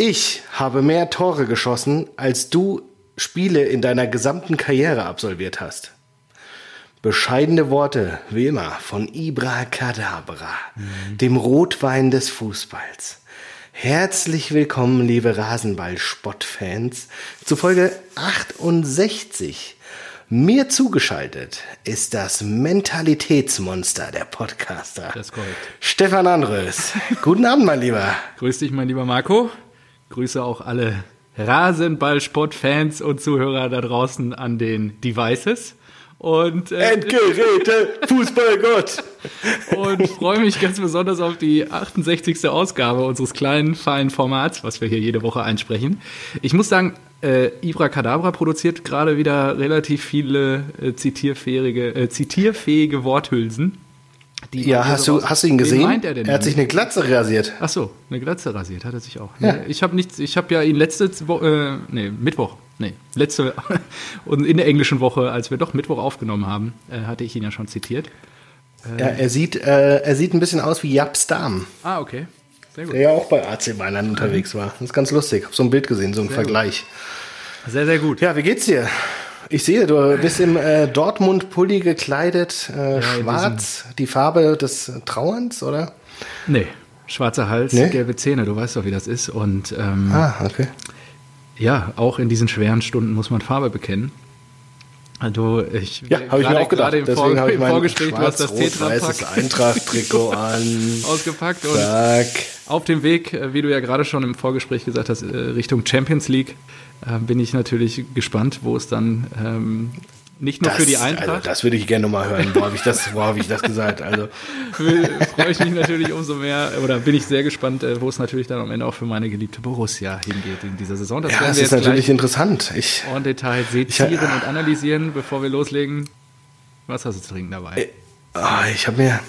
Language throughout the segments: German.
Ich habe mehr Tore geschossen, als du Spiele in deiner gesamten Karriere absolviert hast. Bescheidene Worte, wie immer, von Ibra Kadabra, dem Rotwein des Fußballs. Herzlich willkommen, liebe Rasenball-Spottfans, zu Folge 68. Mir zugeschaltet ist das Mentalitätsmonster der Podcaster. Das ist korrekt. Stefan Andrös. Guten Abend, mein Lieber. Grüß dich, mein lieber Marco. Grüße auch alle Rasenball-Sport-Fans und Zuhörer da draußen an den Devices. Und, äh, Endgeräte, Fußballgott. und freue mich ganz besonders auf die 68. Ausgabe unseres kleinen, feinen Formats, was wir hier jede Woche einsprechen. Ich muss sagen, äh, Ibra Kadabra produziert gerade wieder relativ viele äh, zitierfähige, äh, zitierfähige Worthülsen. Die Ja, hast du, hast du ihn gesehen? meint er denn hat sich eine Glatze rasiert. Ach so, eine Glatze rasiert hat er sich auch. Ja. Ich habe nichts, ich habe ja ihn letzte Woche, äh, nee, Mittwoch, nee, letzte und in der englischen Woche, als wir doch Mittwoch aufgenommen haben, äh, hatte ich ihn ja schon zitiert. Ja, er sieht, äh, er sieht ein bisschen aus wie Japs Darm, Ah, okay. Sehr gut. der ja auch bei AC Mailand unterwegs war. Das ist ganz lustig. Hab so ein Bild gesehen, so ein Vergleich. Sehr, sehr gut. Ja, wie geht's dir? Ich sehe, du bist im äh, Dortmund-Pulli gekleidet, äh, in schwarz, die Farbe des Trauerns, oder? Nee, schwarzer Hals, Nee? gelbe Zähne, du weißt doch, wie das ist. Und ähm, Ah, okay. ja, auch in diesen schweren Stunden muss man Farbe bekennen. Also ich Ja, habe ich mir auch gedacht. im, Deswegen Vor habe ich mein Vorgespräch, du hast das Tetra-Pack Eintracht-Trikot an. ausgepackt und Zack. Auf dem Weg, äh, wie du ja gerade schon im Vorgespräch gesagt hast, äh, Richtung Champions League, äh, bin ich natürlich gespannt, wo es dann ähm, nicht nur für die Also, Eintracht, das würde ich gerne nochmal hören. Wo habe ich, das- wo hab ich das gesagt? Also, freue ich mich natürlich umso mehr, oder bin ich sehr gespannt, äh, wo es natürlich dann am Ende auch für meine geliebte Borussia hingeht in dieser Saison. Das ja, wir ist natürlich interessant. Ich, en Detail sezieren und analysieren, bevor wir loslegen. Was hast du zu trinken dabei? ah, ich habe mir,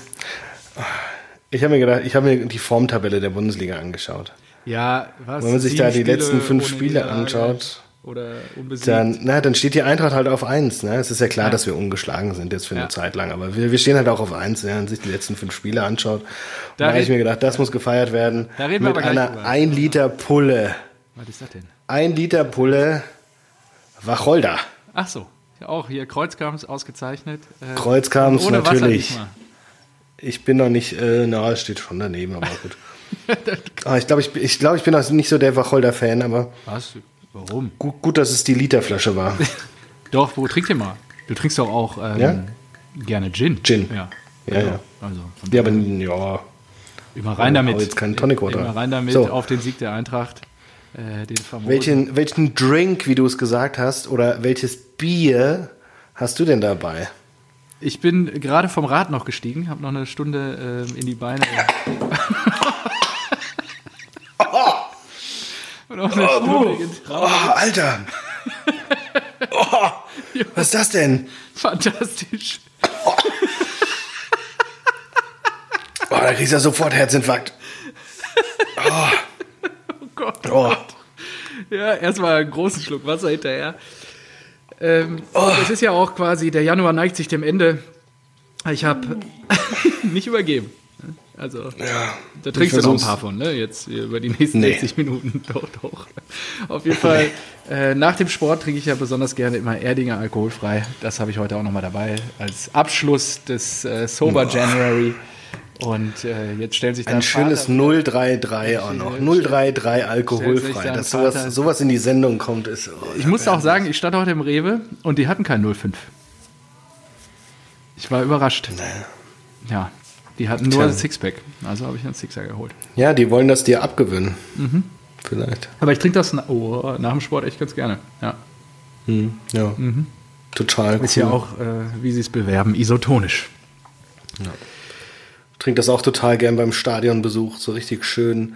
ich habe mir gedacht, ich habe mir die Formtabelle der Bundesliga angeschaut. Ja, was? Wenn man sich da die Spiele letzten fünf Spiele anschaut, Oder unbesiegt. dann, na, dann steht die Eintracht halt auf eins. Ne? Es ist ja klar, dass wir ungeschlagen sind jetzt für eine Ja. Zeit lang, aber wir, wir stehen halt auch auf eins, wenn man sich die letzten fünf Spiele anschaut. Da da habe ich mir gedacht, das muss gefeiert werden Da reden wir mit einer drüber. 1 Liter Pulle. was ist das denn? Ein Liter Pulle Wacholder. Ach so, ja, auch hier Kreuzkamps ausgezeichnet. Äh, Kreuzkamps natürlich. Ich bin noch nicht, äh, na, es steht schon daneben, aber gut. Ah, ich glaube, ich, ich, glaub, ich bin auch nicht so der Wacholder-Fan, aber Was? Warum? gut, gut, dass es die Literflasche war. Doch, wo trink dir mal? Du trinkst doch auch ähm, Ja? gerne Gin. Gin. Ja. Ja, ja. Also, Ja, aber ja, immer rein damit. hau jetzt keinen Tonic Water. Immer rein damit So. auf den Sieg der Eintracht. Äh, den welchen, welchen Drink, wie du es gesagt hast, oder welches Bier hast du denn dabei? Ich bin gerade vom Rad noch gestiegen, habe noch eine Stunde ähm, in die Beine. Und auch eine Stunde getragen. Oh, Alter! Oh, was ist das denn? Fantastisch. Oh, da kriegst du ja sofort Herzinfarkt. Oh Gott. Oh. Ja, erstmal einen großen Schluck Wasser hinterher. Ähm, Oh. Es ist ja auch quasi, der Januar neigt sich dem Ende. Ich habe nicht übergeben. Also, da trinkst du noch ein paar von, ne? Jetzt hier über die nächsten Nee. 60 Minuten. Doch, doch. Auf jeden Fall, äh, nach dem Sport trinke ich ja besonders gerne immer Erdinger alkoholfrei. Das habe ich heute auch nochmal dabei als Abschluss des äh, Sober January. Und äh, jetzt stellen sich Ein dein schönes Vater- 033 auch noch. Schön. 033 Stellt sich alkoholfrei. Dass sowas, sowas in die Sendung kommt, ist. Oh, Ich muss auch sagen, ich stand heute im Rewe und die hatten kein 05. Ich war überrascht. Ja, die hatten nur Tja. ein Sixpack. Also habe ich einen Sixer geholt. Ja, die wollen das dir abgewöhnen. Mhm. Vielleicht. Aber ich trinke das na oh, nach dem Sport echt ganz gerne. Ja. Ja. Total. Mhm. Ist cool. ja auch, äh, wie sie es bewerben, isotonisch. Trink das auch total gern beim Stadionbesuch. So richtig schön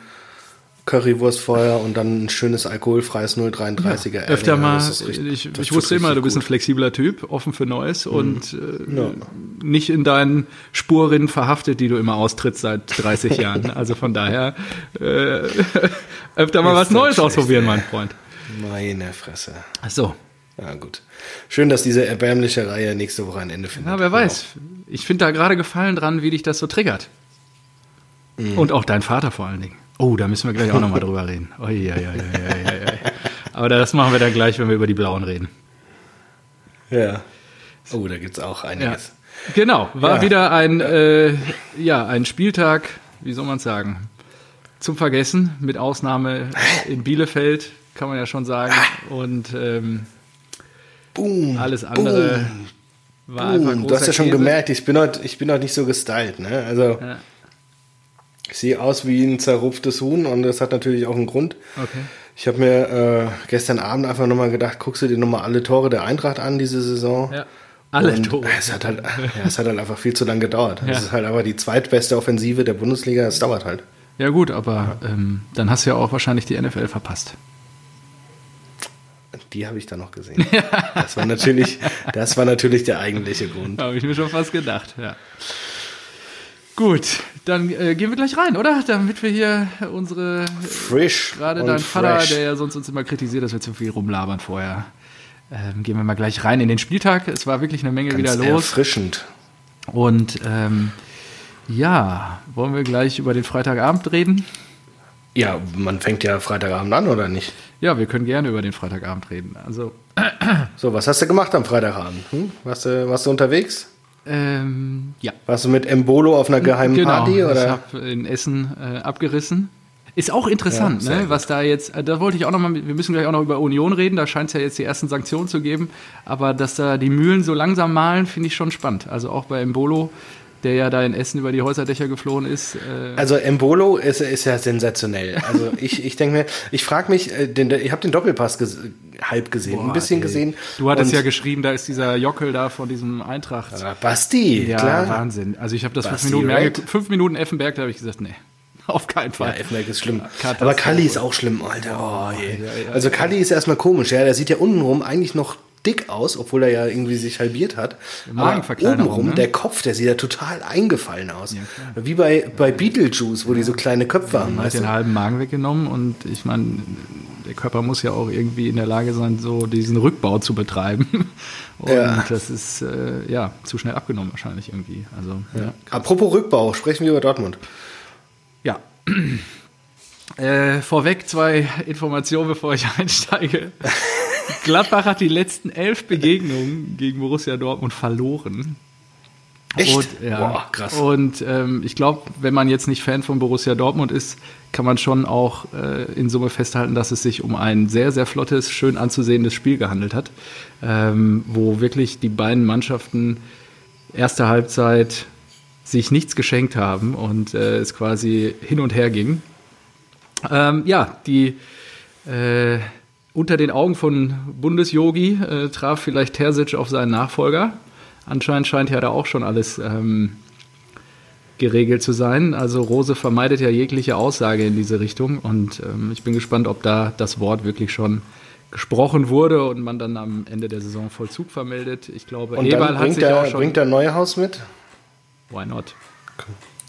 Currywurstfeuer und dann ein schönes alkoholfreies 033er. Erdinger. Öfter mal, richtig- ich, ich wusste immer, du bist ein gut. Mhm. flexibler Typ, offen für Neues und äh, Ja. nicht in deinen Spurrinnen verhaftet, die du immer austrittst seit 30 Jahren. Also von daher äh, öfter mal Ist was Neues schlecht, ausprobieren, mein Freund. Meine Fresse. Ach so. Ja, gut. Schön, dass diese erbärmliche Reihe nächste Woche ein Ende findet. Ja, wer weiß. Ich finde da gerade Gefallen dran, wie dich das so triggert. Und auch dein Vater vor allen Dingen. Oh, da müssen wir gleich auch nochmal drüber reden. Oi, oi, oi. Aber das machen wir dann gleich, wenn wir über die Blauen reden. Ja. Oh, da gibt es auch einiges. Ja. Genau, war Ja. wieder ein, äh, ja, ein Spieltag, wie soll man es sagen, zum Vergessen, mit Ausnahme in Bielefeld, kann man ja schon sagen. Und ähm, Boom. alles andere war einfach Boom. Du hast ja schon Käse. gemerkt, ich bin heute, ich bin heute nicht so gestylt. Ne? Also, Ja. Ich sehe aus wie ein zerrupftes Huhn und das hat natürlich auch einen Grund. Okay. Ich habe mir äh, gestern Abend einfach nochmal gedacht, guckst du dir nochmal alle Tore der Eintracht an diese Saison? Ja. Alle und Tore. Es hat, halt, ja, es hat halt einfach viel zu lange gedauert. Ja. Es ist halt aber die zweitbeste Offensive der Bundesliga. Es dauert halt. Ja gut, aber ähm, dann hast du ja auch wahrscheinlich die NFL verpasst. Die habe ich dann noch gesehen. Das war natürlich, das war natürlich der eigentliche Grund. Habe ich mir schon fast gedacht, ja. Gut, dann äh, gehen wir gleich rein, oder? Damit wir hier unsere, Frisch. gerade dein Vater, fresh. der ja sonst uns immer kritisiert, dass wir zu viel rumlabern vorher, ähm, gehen wir mal gleich rein in den Spieltag. Es war wirklich eine Menge Ganz wieder los. erfrischend. Und ähm, ja, wollen wir gleich über den Freitagabend reden? Ja, man fängt ja Freitagabend an, oder nicht? Ja, wir können gerne über den Freitagabend reden. Also, So, was hast du gemacht am Freitagabend? Hm? Warst, du, warst du unterwegs? Ähm, ja. Warst du mit Embolo auf einer geheimen genau, Party? ich Oder? habe in Essen äh, abgerissen. Ist auch interessant, Ja, ne, was da jetzt, äh, da wollte ich auch noch mal, mit- wir müssen gleich auch noch über Union reden, da scheint es ja jetzt die ersten Sanktionen zu geben, aber dass da die Mühlen so langsam malen, finde ich schon spannend. Also auch bei Embolo, der ja da in Essen über die Häuserdächer geflohen ist. Äh, Also Embolo ist, ist ja sensationell. Also ich, ich denke mir, ich frage mich, äh, den, ich habe den Doppelpass ges halb gesehen, ein bisschen ey. gesehen. Du hattest Und- ja geschrieben, da ist dieser Jockel da von diesem Eintracht. Ah, Basti, ja, klar. Wahnsinn. Also ich habe das fünf Basti Minuten, mehr fünf Minuten Effenberg, da habe ich gesagt, nee, auf keinen Ja, Fall. Effenberg ist schlimm. Aber Kalli ist auch schlimm, Alter. Oh, ja, ja. Also Kalli ist erstmal komisch, ja. Der sieht ja untenrum eigentlich noch dick aus, obwohl er ja irgendwie sich halbiert hat. Magenverkleinerung, obenrum, ne? der Kopf, der sieht ja total eingefallen aus. Wie bei, bei Beetlejuice, wo die so kleine Köpfe haben, hat weißt den halben Magen weggenommen und ich meine, der Körper muss ja auch irgendwie in der Lage sein, so diesen Rückbau zu betreiben. Und Ja. das ist äh, ja zu schnell abgenommen wahrscheinlich irgendwie. Also ja. Apropos Rückbau, sprechen wir über Dortmund. ja. Äh, vorweg zwei Informationen, bevor ich einsteige. Gladbach hat die letzten elf Begegnungen gegen Borussia Dortmund verloren. Echt? Und, ja. Boah, krass. Und ähm, ich glaube, wenn man jetzt nicht Fan von Borussia Dortmund ist, kann man schon auch äh, in Summe festhalten, dass es sich um ein sehr, sehr flottes, schön anzusehendes Spiel gehandelt hat, ähm, wo wirklich die beiden Mannschaften erste Halbzeit sich nichts geschenkt haben und äh, es quasi hin und her ging. Ähm, ja, die äh, unter den Augen von Bundesjogi äh, traf vielleicht Terzic auf seinen Nachfolger. Anscheinend scheint ja da auch schon alles ähm, geregelt zu sein. Also Rose vermeidet ja jegliche Aussage in diese Richtung und ähm, ich bin gespannt, ob da das Wort wirklich schon gesprochen wurde und man dann am Ende der Saison Vollzug vermeldet. Ich glaube, Und Eberl dann hat bringt sich auch der, schon. bringt der Neuhaus mit? Why not?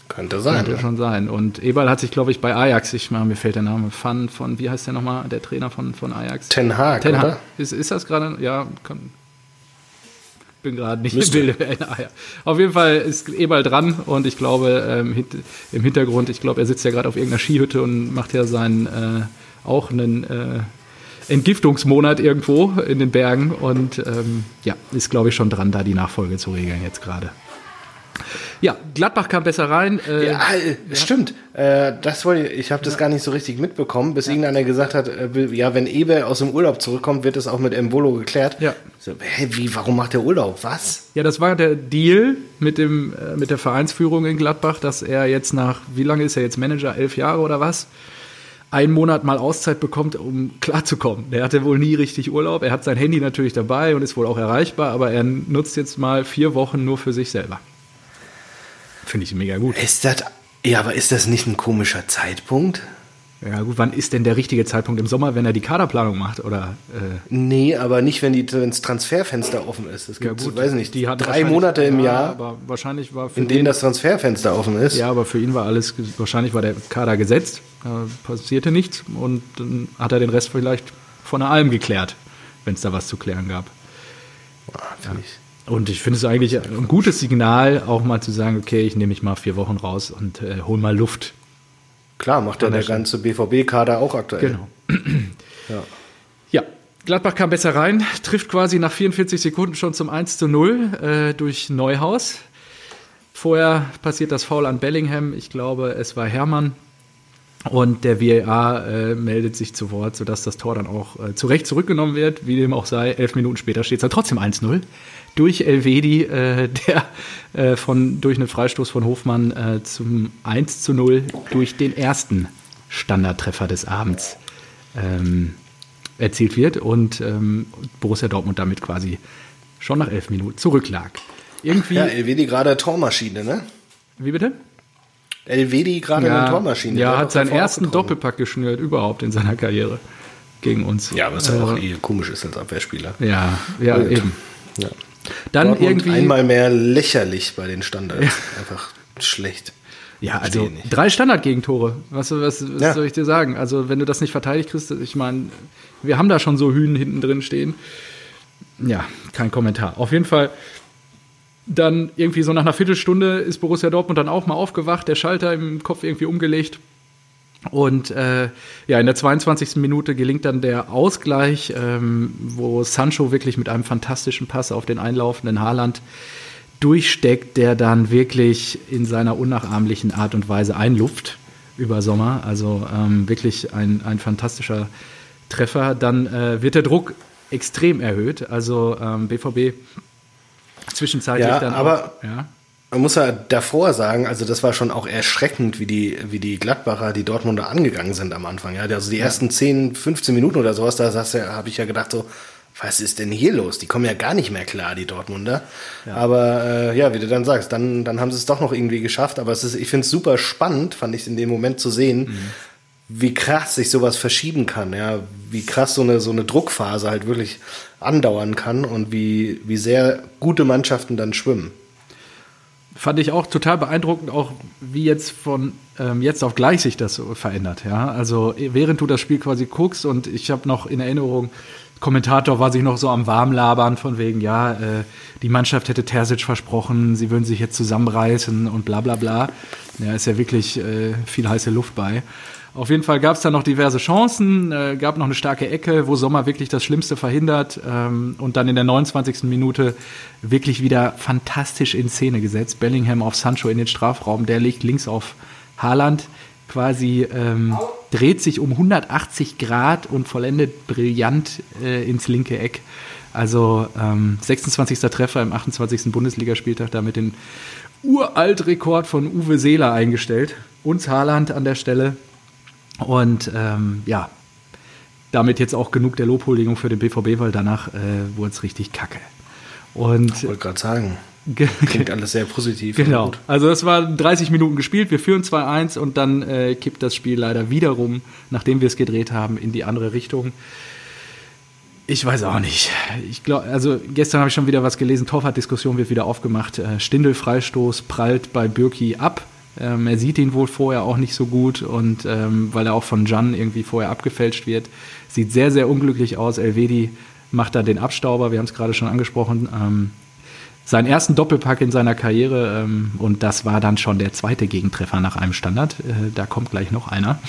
Könnte sein. Könnte ne? schon sein. Und Eberl hat sich, glaube ich, bei Ajax, ich mal, mir fällt der Name, Fan von, wie heißt der nochmal, der Trainer von, von Ajax? Ten Hag, Ten Hag. oder? Ist, ist das gerade, ja, kann, bin gerade nicht Müsste. im Bilde. Ja. Auf jeden Fall ist Eberl dran und ich glaube, ähm, im Hintergrund, ich glaube, er sitzt ja gerade auf irgendeiner Skihütte und macht ja seinen, äh, auch einen äh, Entgiftungsmonat irgendwo in den Bergen und ähm, ja, ist, glaube ich, schon dran, da die Nachfolge zu regeln jetzt gerade. Ja, Gladbach kam besser rein. Äh, Ja, äh, stimmt. Äh, das wollte ich, ich habe das gar nicht so richtig mitbekommen, bis irgendeiner gesagt hat, äh, ja, wenn Eber aus dem Urlaub zurückkommt, wird das auch mit Embolo geklärt. Ja. So, hä, wie, warum macht der Urlaub? Was? Ja, das war der Deal mit, dem, äh, mit der Vereinsführung in Gladbach, dass er jetzt nach, wie lange ist er jetzt Manager? Elf Jahre oder was? Einen Monat mal Auszeit bekommt, um klarzukommen. Der hatte wohl nie richtig Urlaub. Er hat sein Handy natürlich dabei und ist wohl auch erreichbar, aber er nutzt jetzt mal vier Wochen nur für sich selber. Finde ich mega gut. Ist das, ja, aber ist das nicht ein komischer Zeitpunkt? Ja, gut, wann ist denn der richtige Zeitpunkt im Sommer, wenn er die Kaderplanung macht? Oder, äh, Nee, aber nicht, wenn das Transferfenster offen ist. Es gibt, weiß nicht, die hatten drei Monate im ja, Jahr, Aber wahrscheinlich war in den denen das Transferfenster offen ist. Ja, aber für ihn war alles, wahrscheinlich war der Kader gesetzt, da passierte nichts und dann hat er den Rest vielleicht von der Alm geklärt, wenn es da was zu klären gab. Ah, find ich. Und ich finde es eigentlich ein gutes Signal, auch mal zu sagen, okay, ich nehme mich mal vier Wochen raus und äh, hol mal Luft. Klar, macht ja der ganze BVB-Kader auch aktuell. Genau. ja. ja. Gladbach kam besser rein, trifft quasi nach 44 Sekunden schon zum 1 zu 0 äh, durch Neuhaus. Vorher passiert das Foul an Bellingham. Ich glaube, es war Hermann. Und der VAR äh, meldet sich zu Wort, sodass das Tor dann auch äh, zu Recht zurückgenommen wird. Wie dem auch sei, elf Minuten später steht es dann trotzdem 1-0 durch Elvedi, äh, der äh, von, durch einen Freistoß von Hofmann äh, zum 1 zu 0 durch den ersten Standardtreffer des Abends ähm, erzielt wird und ähm, Borussia Dortmund damit quasi schon nach elf Minuten zurücklag. Irgendwie, ja, Elvedi gerade Tormaschine, ne? Wie bitte? Elvedi gerade ja, eine Tormaschine. Ja, hat seinen ersten Doppelpack geschnürt überhaupt in seiner Karriere gegen uns. Ja, was ja auch eh komisch ist als Abwehrspieler. Ja, ja, eben. Ja. Dann Dortmund irgendwie einmal mehr lächerlich bei den Standards. Ja. Einfach schlecht. Ja, also drei Standardgegentore. Was, was, was ja. soll ich dir sagen? Also, wenn du das nicht verteidigt kriegst, ich meine, wir haben da schon so Hühnen hinten drin stehen. Ja, kein Kommentar. Auf jeden Fall dann irgendwie so nach einer Viertelstunde ist Borussia Dortmund dann auch mal aufgewacht, der Schalter im Kopf irgendwie umgelegt. Und äh, ja, in der 22. Minute gelingt dann der Ausgleich, ähm, wo Sancho wirklich mit einem fantastischen Pass auf den einlaufenden Haaland durchsteckt, der dann wirklich in seiner unnachahmlichen Art und Weise einluft über Sommer. Also ähm, wirklich ein, ein fantastischer Treffer. Dann äh, wird der Druck extrem erhöht. Also ähm, BVB zwischenzeitlich ja, dann. Aber auch, ja. man muss ja davor sagen, also das war schon auch erschreckend, wie die, wie die Gladbacher, die Dortmunder angegangen sind am Anfang. Ja, also die ersten 10, 15 Minuten oder sowas, da habe ich ja gedacht so, was ist denn hier los? Die kommen ja gar nicht mehr klar, die Dortmunder. Ja. Aber äh, ja, wie du dann sagst, dann, dann haben sie es doch noch irgendwie geschafft. Aber es ist, ich finde es super spannend, fand ich in dem Moment zu sehen, mhm. Wie krass sich sowas verschieben kann. Ja, wie krass so eine, so eine Druckphase halt wirklich andauern kann und wie, wie sehr gute Mannschaften dann schwimmen. Fand ich auch total beeindruckend, auch wie jetzt von ähm, jetzt auf gleich sich das so verändert. Ja? Also während du das Spiel quasi guckst und ich habe noch in Erinnerung, Kommentator war sich noch so am Warmlabern von wegen, ja, äh, die Mannschaft hätte Terzic versprochen, sie würden sich jetzt zusammenreißen und bla bla bla. Ja, ist ja wirklich äh, viel heiße Luft bei. Auf jeden Fall gab es da noch diverse Chancen, äh, gab noch eine starke Ecke, wo Sommer wirklich das Schlimmste verhindert ähm, und dann in der 29. Minute wirklich wieder fantastisch in Szene gesetzt. Bellingham auf Sancho in den Strafraum, der legt links auf Haaland, quasi ähm, dreht sich um 180 Grad und vollendet brillant äh, ins linke Eck. Also ähm, 26. Treffer im 28. Bundesligaspieltag, damit den Uraltrekord von Uwe Seeler eingestellt. Uns Haaland an der Stelle. Und ähm, ja, damit jetzt auch genug der Lobhuldigung für den BVB, weil danach äh, wurde es richtig kacke. Und, ich wollte gerade sagen, klingt alles sehr positiv. Genau. Also es war 30 Minuten gespielt, wir führen 2-1 und dann äh, kippt das Spiel leider wiederum, nachdem wir es gedreht haben, in die andere Richtung. Ich weiß auch nicht. Ich glaube, also gestern habe ich schon wieder was gelesen. Torwart-Diskussion wird wieder aufgemacht. Äh, Stindel-Freistoß prallt bei Birki ab. Ähm, er sieht ihn wohl vorher auch nicht so gut und ähm, weil er auch von Jan irgendwie vorher abgefälscht wird. Sieht sehr, sehr unglücklich aus. Elvedi macht da den Abstauber, wir haben es gerade schon angesprochen. Ähm, seinen ersten Doppelpack in seiner Karriere ähm, und das war dann schon der zweite Gegentreffer nach einem Standard. Äh, da kommt gleich noch einer.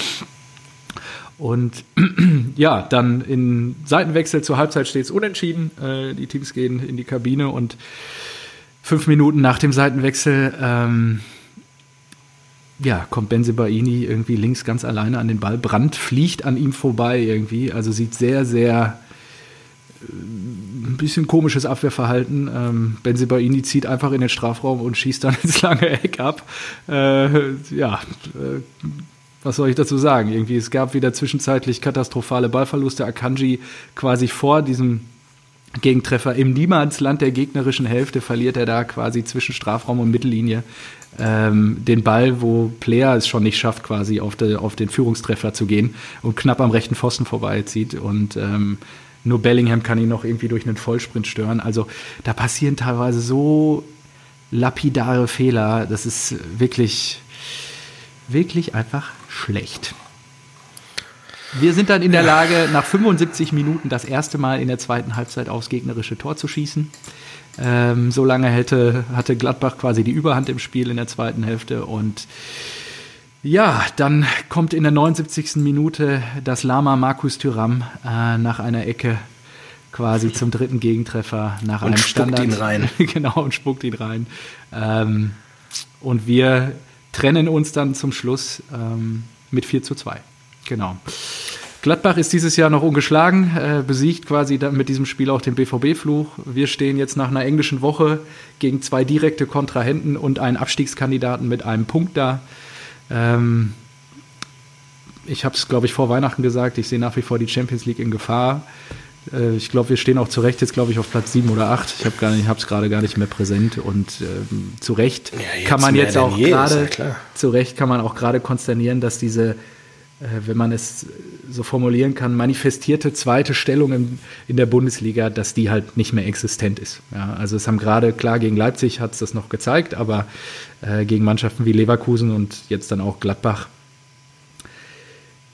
Und ja, dann in Seitenwechsel zur Halbzeit steht es unentschieden. Äh, die Teams gehen in die Kabine und fünf Minuten nach dem Seitenwechsel ähm, ja, kommt Benzebaini irgendwie links ganz alleine an den Ball. Brand fliegt an ihm vorbei irgendwie. Also sieht sehr, sehr äh, ein bisschen komisches Abwehrverhalten. Ähm, Benzebaini zieht einfach in den Strafraum und schießt dann ins lange Eck ab. Äh, ja, äh, was soll ich dazu sagen? Irgendwie, es gab wieder zwischenzeitlich katastrophale Ballverluste. Akanji quasi vor diesem Gegentreffer im Niemandsland der gegnerischen Hälfte verliert er da quasi zwischen Strafraum und Mittellinie ähm, den Ball, wo Player es schon nicht schafft, quasi auf, de, auf den Führungstreffer zu gehen und knapp am rechten Pfosten vorbeizieht. Und ähm, nur Bellingham kann ihn noch irgendwie durch einen Vollsprint stören. Also da passieren teilweise so lapidare Fehler. Das ist wirklich, wirklich einfach schlecht. Wir sind dann in der Lage, nach 75 Minuten das erste Mal in der zweiten Halbzeit aufs gegnerische Tor zu schießen. Ähm, so lange hätte, hatte Gladbach quasi die Überhand im Spiel in der zweiten Hälfte und Ja, dann kommt in der 79. Minute das Lama Markus Thüram äh, nach einer Ecke quasi zum dritten Gegentreffer nach Und einem spuckt Standard. ihn rein. genau, und spuckt ihn rein. Ähm, und wir trennen uns dann zum Schluss ähm, mit 4 zu 2. Genau. Gladbach ist dieses Jahr noch ungeschlagen, äh, besiegt quasi dann mit diesem Spiel auch den BVB-Fluch. Wir stehen jetzt nach einer englischen Woche gegen zwei direkte Kontrahenten und einen Abstiegskandidaten mit einem Punkt da. Ähm, ich habe es, glaube ich, vor Weihnachten gesagt, ich sehe nach wie vor die Champions League in Gefahr. Äh, ich glaube, wir stehen auch zu Recht jetzt, glaube ich, auf Platz 7 oder 8. Ich habe es gerade gar nicht mehr präsent. Und ähm, zu Recht Ja, kann man jetzt auch ja gerade, klar. zu Recht kann man auch gerade konsternieren, dass diese, wenn man es so formulieren kann, manifestierte zweite Stellung in, in der Bundesliga, dass die halt nicht mehr existent ist. Ja, also es haben gerade, klar, gegen Leipzig hat es das noch gezeigt, aber äh, gegen Mannschaften wie Leverkusen und jetzt dann auch Gladbach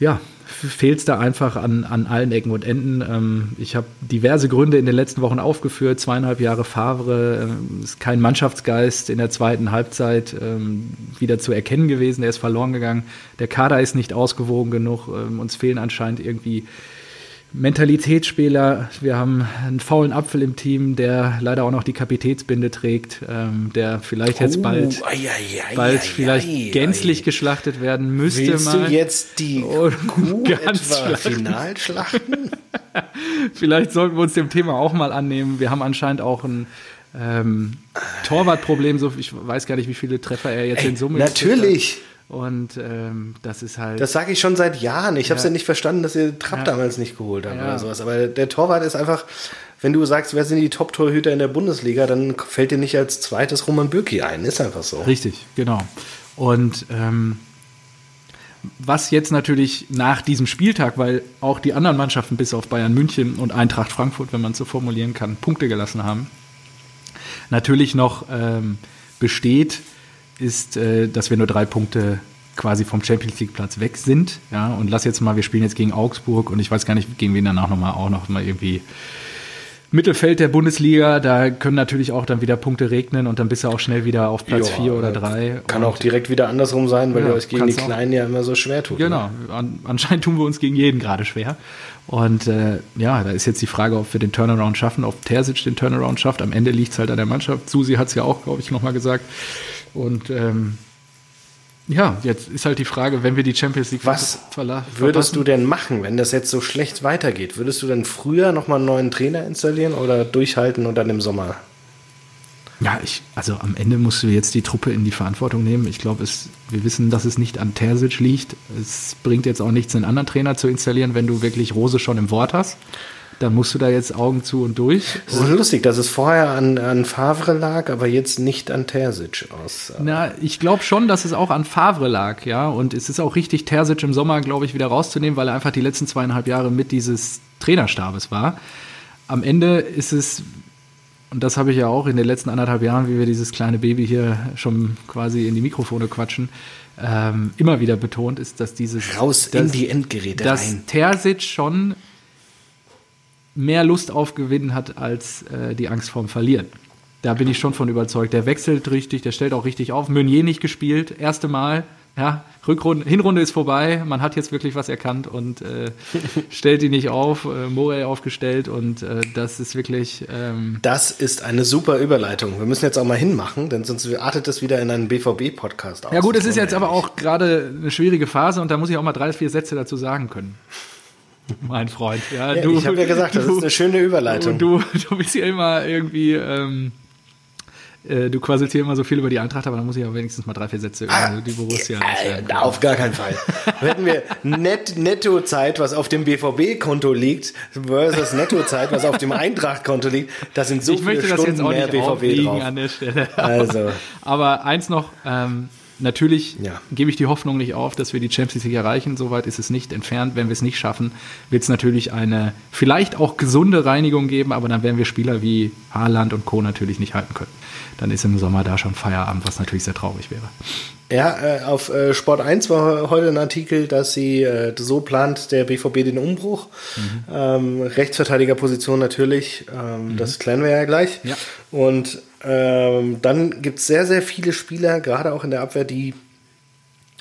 ja, fehlt es da einfach an, an allen Ecken und Enden. Ähm, ich habe diverse Gründe in den letzten Wochen aufgeführt. Zweieinhalb Jahre Favre, ähm, ist kein Mannschaftsgeist in der zweiten Halbzeit ähm, wieder zu erkennen gewesen. Er ist verloren gegangen. Der Kader ist nicht ausgewogen genug. Ähm, uns fehlen anscheinend irgendwie Mentalitätsspieler. Wir haben einen faulen Apfel im Team, der leider auch noch die Kapitätsbinde trägt, ähm, der vielleicht jetzt Oh, bald, ei, ei, ei, bald ei, vielleicht ei, gänzlich geschlachtet werden müsste. Willst mal. du jetzt die Oh, Kuh ganz etwa schlachten. final schlachten? Vielleicht sollten wir uns dem Thema auch mal annehmen. Wir haben anscheinend auch ein ähm, Torwartproblem. So, ich weiß gar nicht, wie viele Treffer er jetzt in Summe Natürlich. hat. Und ähm, das ist halt. Das sage ich schon seit Jahren. Ich habe es Ja. ja nicht verstanden, dass ihr Trapp Ja. damals nicht geholt habt Ja. oder sowas. Aber der Torwart ist einfach, wenn du sagst, wer sind die Top-Torhüter in der Bundesliga, dann fällt dir nicht als zweites Roman Bürki ein. Ist einfach so. Richtig, genau. Und ähm, was jetzt natürlich nach diesem Spieltag, weil auch die anderen Mannschaften bis auf Bayern München und Eintracht Frankfurt, wenn man es so formulieren kann, Punkte gelassen haben, natürlich noch ähm, besteht, ist, äh, dass wir nur drei Punkte quasi vom Champions League Platz weg sind. Ja, und lass jetzt mal, wir spielen jetzt gegen Augsburg und ich weiß gar nicht, gegen wen danach nochmal auch noch mal irgendwie Mittelfeld der Bundesliga, da können natürlich auch dann wieder Punkte regnen und dann bist du auch schnell wieder auf Platz Ja, 4 oder ja. 3. Kann auch direkt wieder andersrum sein, weil Ja, ihr euch gegen die. Kleinen ja immer so schwer tut. Genau, Ne? an, anscheinend tun wir uns gegen jeden gerade schwer. Und äh, ja, da ist jetzt die Frage, ob wir den Turnaround schaffen, ob Terzic den Turnaround schafft. Am Ende liegt es halt an der Mannschaft. Susi hat es ja auch, glaube ich, nochmal gesagt. Und ähm, ja, jetzt ist halt die Frage, wenn wir die Champions League Was verla- würdest verpassen- du denn machen, wenn das jetzt so schlecht weitergeht? Würdest du dann früher nochmal einen neuen Trainer installieren oder durchhalten und dann im Sommer? Ja, ich, also am Ende musst du jetzt die Truppe in die Verantwortung nehmen. Ich glaube, es, wir wissen, dass es nicht an Terzic liegt. Es bringt jetzt auch nichts, einen anderen Trainer zu installieren, wenn du wirklich Rose schon im Wort hast. Dann musst du da jetzt Augen zu und durch. Es ist lustig, dass es vorher an, an Favre lag, aber jetzt nicht an Terzic aus. Na, ich glaube schon, dass es auch an Favre lag, ja. Und es ist auch richtig, Terzic im Sommer, glaube ich, wieder rauszunehmen, weil er einfach die letzten zweieinhalb Jahre mit dieses Trainerstabes war. Am Ende ist es, und das habe ich ja auch in den letzten anderthalb Jahren, wie wir dieses kleine Baby hier schon quasi in die Mikrofone quatschen, ähm, immer wieder betont, ist, dass dieses Raus dass, in die Endgeräte dass rein. Terzic schon mehr Lust auf Gewinnen hat als äh, die Angst vorm Verlieren. Da bin ich schon von überzeugt. Der wechselt richtig, der stellt auch richtig auf. Meunier nicht gespielt, erste Mal. Ja, Rückrunde, Hinrunde ist vorbei. Man hat jetzt wirklich was erkannt und äh, stellt ihn nicht auf. Äh, Morey aufgestellt und äh, das ist wirklich. Ähm, Das ist eine super Überleitung. Wir müssen jetzt auch mal hinmachen, denn sonst artet das wieder in einen BVB-Podcast aus. ja gut, es ist jetzt aber auch gerade eine schwierige Phase und da muss ich auch mal drei, vier Sätze dazu sagen können. Mein Freund. Ja. Ja, ich habe ja gesagt, das du- ist eine schöne Überleitung. Und du, du bist ja immer irgendwie, ähm, äh, du quasselst hier immer so viel über die Eintracht, aber dann muss ich ja wenigstens mal drei, vier Sätze über die Borussia Äh, loswerden. auf gar keinen Fall. Hätten wir Net Nettozeit, was auf dem BVB-Konto liegt, versus Nettozeit, was auf dem Eintracht-Konto liegt, da sind so ich möchte viele das jetzt Stunden auch mehr nicht BVB drauf. an der Stelle. Also. Aber eins noch, ähm, natürlich Ja. gebe ich die Hoffnung nicht auf, dass wir die Champions League erreichen. Soweit ist es nicht entfernt. Wenn wir es nicht schaffen, wird es natürlich eine vielleicht auch gesunde Reinigung geben, aber dann werden wir Spieler wie Haaland und Co. natürlich nicht halten können. Dann ist im Sommer da schon Feierabend, was natürlich sehr traurig wäre. Ja, äh, auf äh, Sport 1 war heute ein Artikel, dass sie äh, so plant der BVB den Umbruch. Ähm, Rechtsverteidigerposition natürlich, ähm, das klären wir ja gleich. Ja. Und ähm, dann gibt es sehr, sehr viele Spieler, gerade auch in der Abwehr, die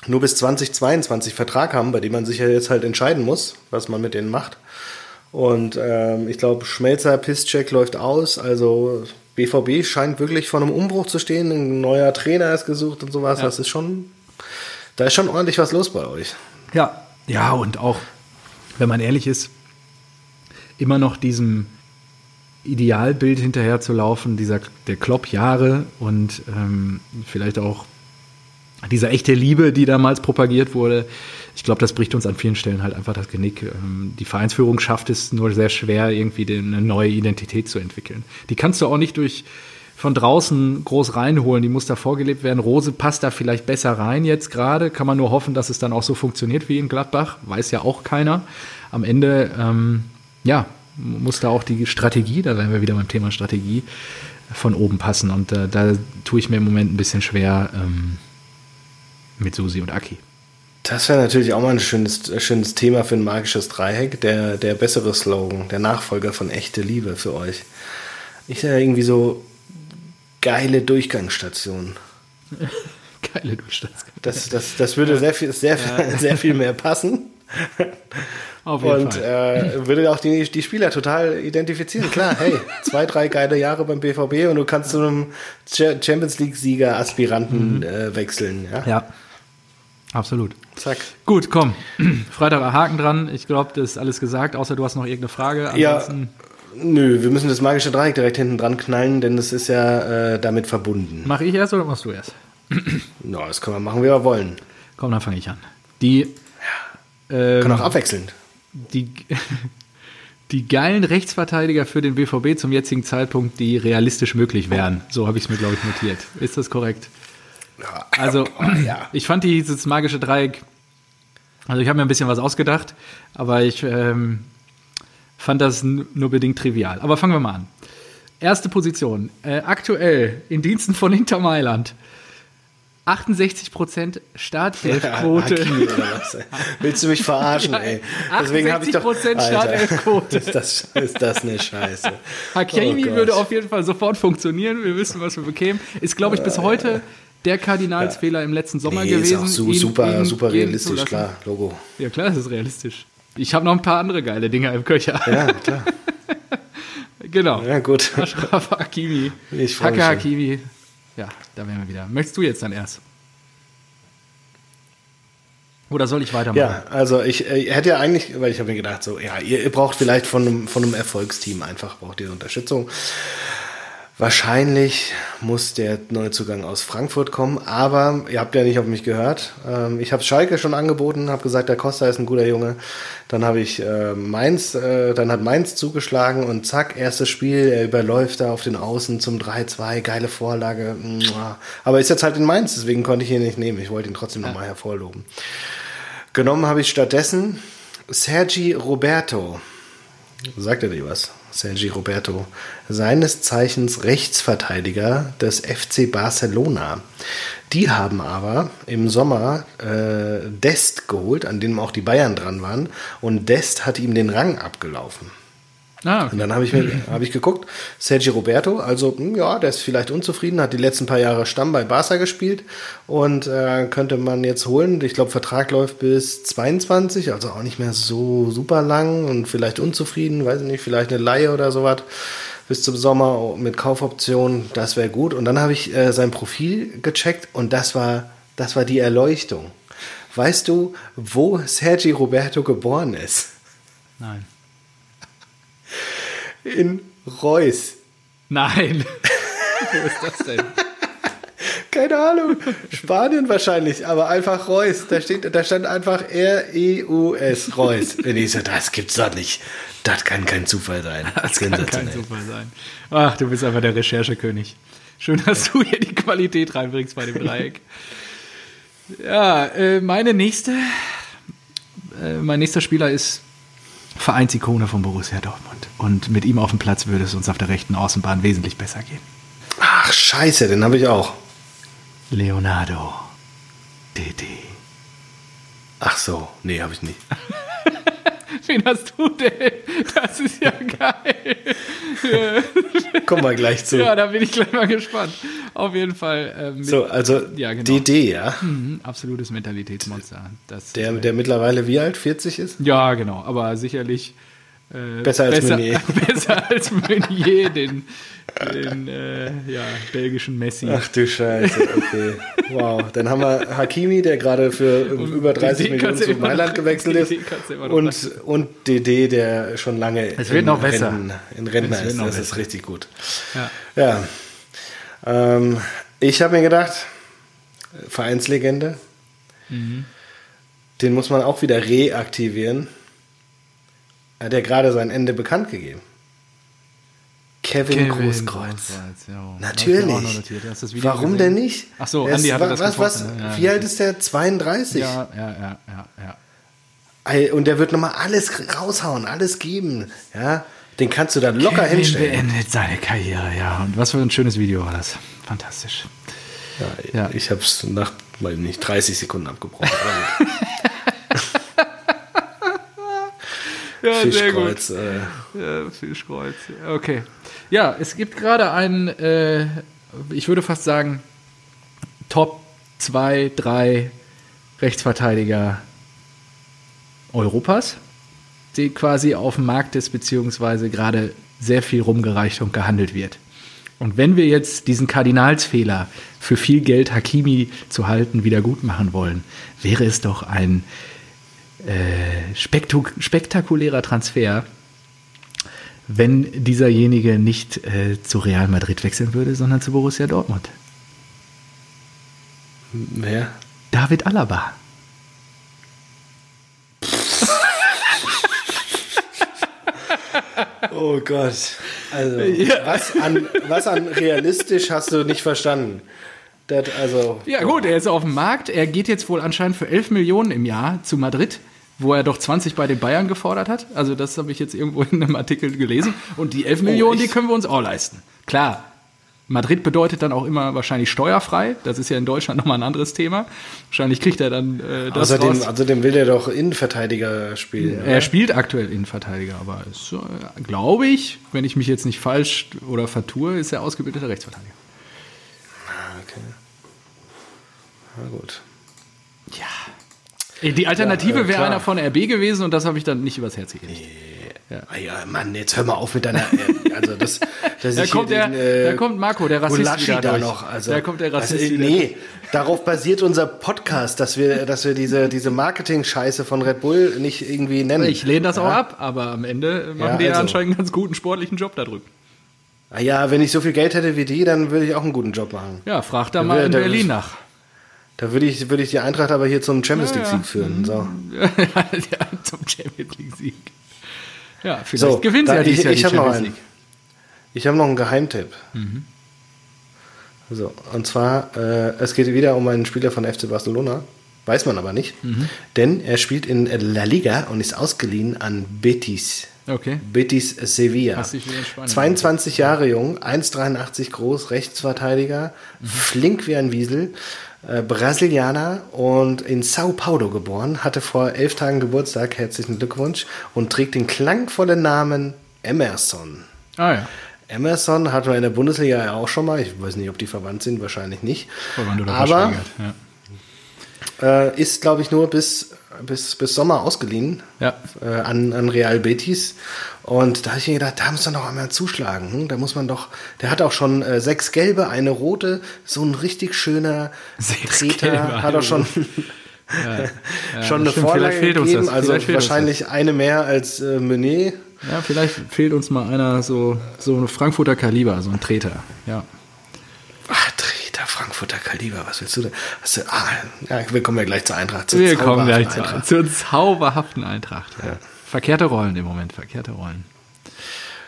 nur bis 2022 Vertrag haben, bei dem man sich ja jetzt halt entscheiden muss, was man mit denen macht. Und ähm, ich glaube, Schmelzer Pisscheck läuft aus. Also BVB scheint wirklich vor einem Umbruch zu stehen. Ein neuer Trainer ist gesucht und sowas. Ja. Das ist schon, da ist schon ordentlich was los bei euch. Ja. Ja, und auch, wenn man ehrlich ist, immer noch diesem Idealbild hinterher zu laufen, dieser der Klopp-Jahre und ähm, vielleicht auch dieser echte Liebe, die damals propagiert wurde. Ich glaube, das bricht uns an vielen Stellen halt einfach das Genick. Ähm, die Vereinsführung schafft es nur sehr schwer, irgendwie eine neue Identität zu entwickeln. Die kannst du auch nicht durch von draußen groß reinholen, die muss da vorgelebt werden. Rose passt da vielleicht besser rein jetzt gerade. Kann man nur hoffen, dass es dann auch so funktioniert wie in Gladbach. Weiß ja auch keiner. Am Ende, ähm, ja, muss da auch die Strategie, da wären wir wieder beim Thema Strategie, von oben passen. Und äh, da tue ich mir im Moment ein bisschen schwer ähm, mit Susi und Aki. Das wäre natürlich auch mal ein schönes, schönes Thema für ein magisches Dreieck. Der, der bessere Slogan, der Nachfolger von echte Liebe für euch. Ich sehe irgendwie so geile Durchgangsstation. Geile Durchstandsgeil. Das, das, das würde sehr viel, sehr, sehr viel mehr passen. Auf jeden Und Fall. äh, würde auch die, die Spieler total identifizieren. Klar, hey, zwei, drei geile Jahre beim BVB und du kannst zu einem Cha- Champions League-Sieger, Aspiranten äh, wechseln. Ja? Ja, absolut. Zack. Gut, komm. Freitag Haken dran. Ich glaube, das ist alles gesagt, außer du hast noch irgendeine Frage. Ja, Ansonsten nö, wir müssen das magische Dreieck direkt hinten dran knallen, denn das ist ja äh, damit verbunden. mache ich erst oder machst du erst? Na, das können wir machen, wie wir wollen. Komm, dann fange ich an. Die, ähm, Können auch abwechselnd. Die, die geilen Rechtsverteidiger für den BVB zum jetzigen Zeitpunkt, die realistisch möglich wären. So habe ich es mir, glaube ich, notiert. Ist das korrekt? Also, ich fand dieses magische Dreieck, also ich habe mir ein bisschen was ausgedacht, aber ich ähm, fand das nur bedingt trivial. Aber fangen wir mal an. Erste Position. Äh, aktuell in Diensten von Inter Mailand. 68% Startelfquote. Ey? Willst du mich verarschen, ey? Deswegen habe ich doch. 68% Alter, Startelfquote. Ist das, ist das eine Scheiße? Hakimi Oh würde auf jeden Fall sofort funktionieren. Wir wissen, was wir bekämen. Ist, glaube ich, bis heute der Kardinalsfehler im letzten Sommer Nee, gewesen. ist auch su ihn- super, ihn super realistisch, klar, Logo. Ja, klar, das ist realistisch. Ich habe noch ein paar andere geile Dinger im Köcher. Ja, klar. genau. Ja, gut. Ashraf Hakimi. Ich schon. Hakimi. Ja, da wären wir wieder. Möchtest du jetzt dann erst? Oder soll ich weitermachen? Ja, also ich äh, hätte ja eigentlich, weil ich habe mir gedacht, so, ja, ihr, ihr braucht vielleicht von einem, von einem Erfolgsteam einfach, braucht ihr Unterstützung. Wahrscheinlich muss der Neuzugang aus Frankfurt kommen, aber ihr habt ja nicht auf mich gehört. Ähm, ich habe Schalke schon angeboten, habe gesagt, der Costa ist ein guter Junge. Dann habe ich äh, Mainz, äh, dann hat Mainz zugeschlagen und zack, erstes Spiel, er überläuft da auf den Außen zum 3-2, geile Vorlage. Aber ist jetzt halt in Mainz, deswegen konnte ich ihn nicht nehmen. Ich wollte ihn trotzdem nochmal hervorloben. Genommen habe ich stattdessen Sergi Roberto. Sagt er dir was? Sergi Roberto. Seines Zeichens Rechtsverteidiger des FC Barcelona. Die haben aber im Sommer äh, Dest geholt, an dem auch die Bayern dran waren. Und Dest hat ihm den Rang abgelaufen. Ah, Und okay. dann habe ich mir habe ich geguckt, Sergi Roberto, also hm, ja, der ist vielleicht unzufrieden, hat die letzten paar Jahre Stamm bei Barca gespielt und äh, könnte man jetzt holen. Ich glaube, Vertrag läuft bis 22, also auch nicht mehr so super lang und vielleicht unzufrieden, weiß ich nicht, vielleicht eine Laie oder sowas bis zum Sommer mit Kaufoption, das wäre gut. Und dann habe ich äh, sein Profil gecheckt und das war das war die Erleuchtung. Weißt du, wo Sergi Roberto geboren ist? Nein. In Reus. Nein. Wo ist das denn? Keine Ahnung. Spanien wahrscheinlich, aber einfach Reus. Da, steht, da stand einfach R-E-U-S, Reus. Und ich so, das gibt's doch nicht. Das kann kein Zufall sein. Das kann kein Zufall sein. Ach, du bist einfach der Recherchekönig. Schön, dass du hier die Qualität reinbringst bei dem Dreieck. Ja, äh, meine nächste, äh, mein nächster Spieler ist Vereinsikone von Borussia Dortmund. Und mit ihm auf dem Platz würde es uns auf der rechten Außenbahn wesentlich besser gehen. Ach, scheiße, den habe ich auch. Leonardo DD. Ach so, nee, habe ich nicht. Wen hast du denn? Das ist ja geil. Kommen wir gleich zu. Ja, da bin ich gleich mal gespannt. Auf jeden Fall. Äh, mit, So, also Ja, genau. DD, ja? Mhm, absolutes Mentalitätsmonster. Das, Der, der mittlerweile wie alt? 40 ist? ja, genau. Aber sicherlich äh, Besser als Meunier. besser als Meunier, den, den äh, ja, belgischen Messi. Ach du Scheiße, okay. Wow. Dann haben wir Hakimi, der gerade für über 30 DD Millionen zu Mailand gewechselt ist. Und, und DD, der schon lange Es wird in noch besser. Renten, in Rentner Es wird ist. noch Das ist besser. richtig gut. Ja. Ja. Ähm, ich habe mir gedacht, Vereinslegende, Mhm. den muss man auch wieder reaktivieren. Hat er gerade sein Ende bekannt gegeben. Kevin, Großkreuz. ja. Natürlich. Warum gesehen? denn nicht? Ach so, hatte wa- das was, was? Ja, Wie ja. alt ist der? 32. Ja, ja, ja, ja, Und der wird nochmal alles raushauen, alles geben. Ja, den kannst du da locker Kevin hinstellen. beendet seine Karriere, ja. Und was für ein schönes Video war das. Fantastisch. Ja. Ich habe es nach, weiß nicht, 30 Sekunden abgebrochen. Gut. Ja, Fischkreuz. Äh, Ja, Fischkreuz. Okay. Ja, es gibt gerade einen, äh, ich würde fast sagen, Top 2, 3 Rechtsverteidiger Europas, die quasi auf dem Markt ist, beziehungsweise gerade sehr viel rumgereicht und gehandelt wird. Und wenn wir jetzt diesen Kardinalsfehler für viel Geld Hakimi zu halten wieder gut machen wollen, wäre es doch ein äh, spektakulärer Transfer, wenn dieserjenige nicht äh, zu Real Madrid wechseln würde, sondern zu Borussia Dortmund. wer? David Alaba. Oh Gott. Also, Ja. was, an, was an realistisch hast du nicht verstanden? Das, also, Ja gut, er ist auf dem Markt. Er geht jetzt wohl anscheinend für 11 Millionen im Jahr zu Madrid, wo er doch 20 bei den Bayern gefordert hat. Also das habe ich jetzt irgendwo in einem Artikel gelesen. Und die 11 Millionen, die echt? können wir uns auch leisten. Klar, Madrid bedeutet dann auch immer wahrscheinlich steuerfrei. Das ist ja in Deutschland nochmal ein anderes Thema. Wahrscheinlich kriegt er dann äh, das außerdem, raus. außerdem will der doch Innenverteidiger spielen. Er spielt aktuell Innenverteidiger, aber ist, äh, glaube ich, wenn ich mich jetzt nicht falsch oder vertue, ist er ausgebildeter Rechtsverteidiger. Okay. Na gut. Ja. Die Alternative Ja, äh, wäre einer von RB gewesen und das habe ich dann nicht übers Herz gekriegt. Ah Ja, Mann, jetzt hör mal auf mit deiner. äh, Also, das. das Da kommt, der, den, äh, da kommt Marco, der Rassist wieder da durch. noch. Also, da kommt der Rassist also. Nee, darauf basiert unser Podcast, dass wir, dass wir diese, diese Marketing-Scheiße von Red Bull nicht irgendwie nennen. Ich lehne das ja. auch ab, aber am Ende machen Ja, die ja also. anscheinend einen ganz guten sportlichen Job da drüben. Ah Ja, wenn ich so viel Geld hätte wie die, dann würde ich auch einen guten Job machen. Ja, frag da Ja, mal in Berlin nach. Da würde ich, würde ich die Eintracht aber hier zum Champions League. Sieg führen. So. ja, zum Champions League Sieg. Ja, vielleicht So, gewinnen sie ja ich- Jahr ich die Champions. League. Ich habe noch einen Geheimtipp. Mhm. So, und zwar, äh, es geht wieder um einen Spieler von FC Barcelona. Weiß man aber nicht. Mhm. Denn er spielt in La Liga und ist ausgeliehen an Betis. Okay. Betis Sevilla. Hast dich wieder in Spanien 22 Jahre jung, 1,83 groß, Rechtsverteidiger, Mhm. flink wie ein Wiesel, Brasilianer und in Sao Paulo geboren, hatte vor elf Tagen Geburtstag, herzlichen Glückwunsch, und trägt den klangvollen Namen Emerson. Ah ja. Emerson hatten wir in der Bundesliga ja auch schon mal, ich weiß nicht, ob die verwandt sind, wahrscheinlich nicht. Aber Ja. äh, ist, glaube ich, nur bis, bis, bis Sommer ausgeliehen Ja. äh, an, an Real Betis. Und da habe ich mir gedacht, da muss man doch einmal zuschlagen. Hm? Da muss man doch, der hat auch schon äh, sechs gelbe, eine rote, so ein richtig schöner Sechs Treter, gelbe, hat auch schon, Ja, schon eine stimmt, Vorlage vielleicht fehlt uns gegeben, das, also wahrscheinlich eine mehr als äh, Menet. Ja, vielleicht fehlt uns mal einer so, so ein Frankfurter Kaliber, so ein Treter. Ja. Ach, Treter, Frankfurter Kaliber, was willst du denn? Was, ah, ja, wir kommen ja gleich zur Eintracht. zur Wir kommen gleich zur, Eintracht. zur zauberhaften Eintracht. Ja. Verkehrte Rollen im Moment, verkehrte Rollen.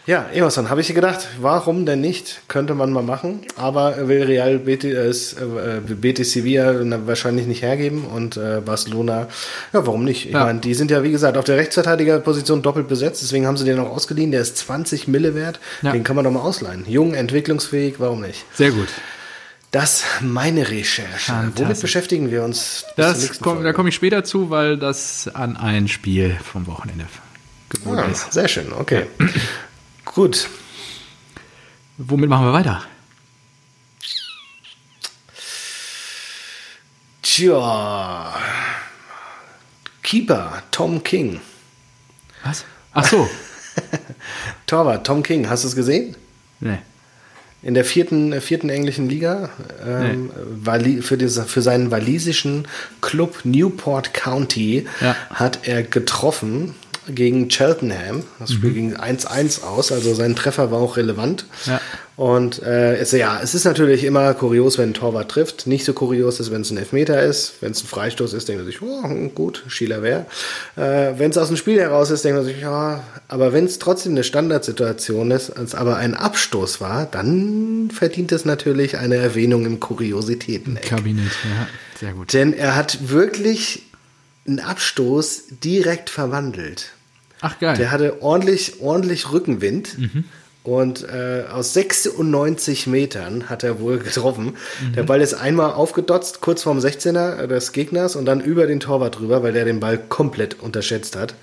Ja, Emerson, habe ich gedacht, warum denn nicht? Könnte man mal machen, aber will Real Betis, äh, Betis Sevilla wahrscheinlich nicht hergeben und äh, Barcelona, ja, warum nicht? Ich Ja. meine, die sind ja, wie gesagt, auf der Rechtsverteidigerposition doppelt besetzt, deswegen haben sie den auch ausgeliehen, der ist 20 Mille wert, Ja. den kann man doch mal ausleihen. Jung, entwicklungsfähig, warum nicht? Sehr gut. Das meine Recherche. Womit beschäftigen wir uns? Das komm, da komme ich später zu, weil das an ein Spiel vom Wochenende gebunden ah, ist. Sehr schön, okay. Gut. Womit machen wir weiter? Tja. Keeper, Tom King. Was? Ach so. Torwart, Tom King, hast du es gesehen? nee. In der vierten, vierten englischen Liga ähm, Wali- für, diese, für seinen walisischen Club Newport County Ja. hat er getroffen gegen Cheltenham. Das Spiel Mhm. ging 1-1 aus, also sein Treffer war auch relevant. Ja. Und äh, es, ja, es ist natürlich immer kurios, wenn ein Torwart trifft. Nicht so kurios ist, wenn es ein Elfmeter ist. Wenn es ein Freistoß ist, denkt man sich, oh, gut, Schieler wer. Äh, wenn es aus dem Spiel heraus ist, denkt man sich, ja, aber wenn es trotzdem eine Standardsituation ist, es aber ein Abstoß war, dann verdient es natürlich eine Erwähnung im Kuriositäten. Kabinett, ja. Sehr gut. Denn er hat wirklich einen Abstoß direkt verwandelt. Ach, geil. Der hatte ordentlich, ordentlich Rückenwind. Und äh, aus 96 Metern hat er wohl getroffen. Der Ball ist einmal aufgedotzt, kurz vorm 16er des Gegners und dann über den Torwart drüber, weil der den Ball komplett unterschätzt hat.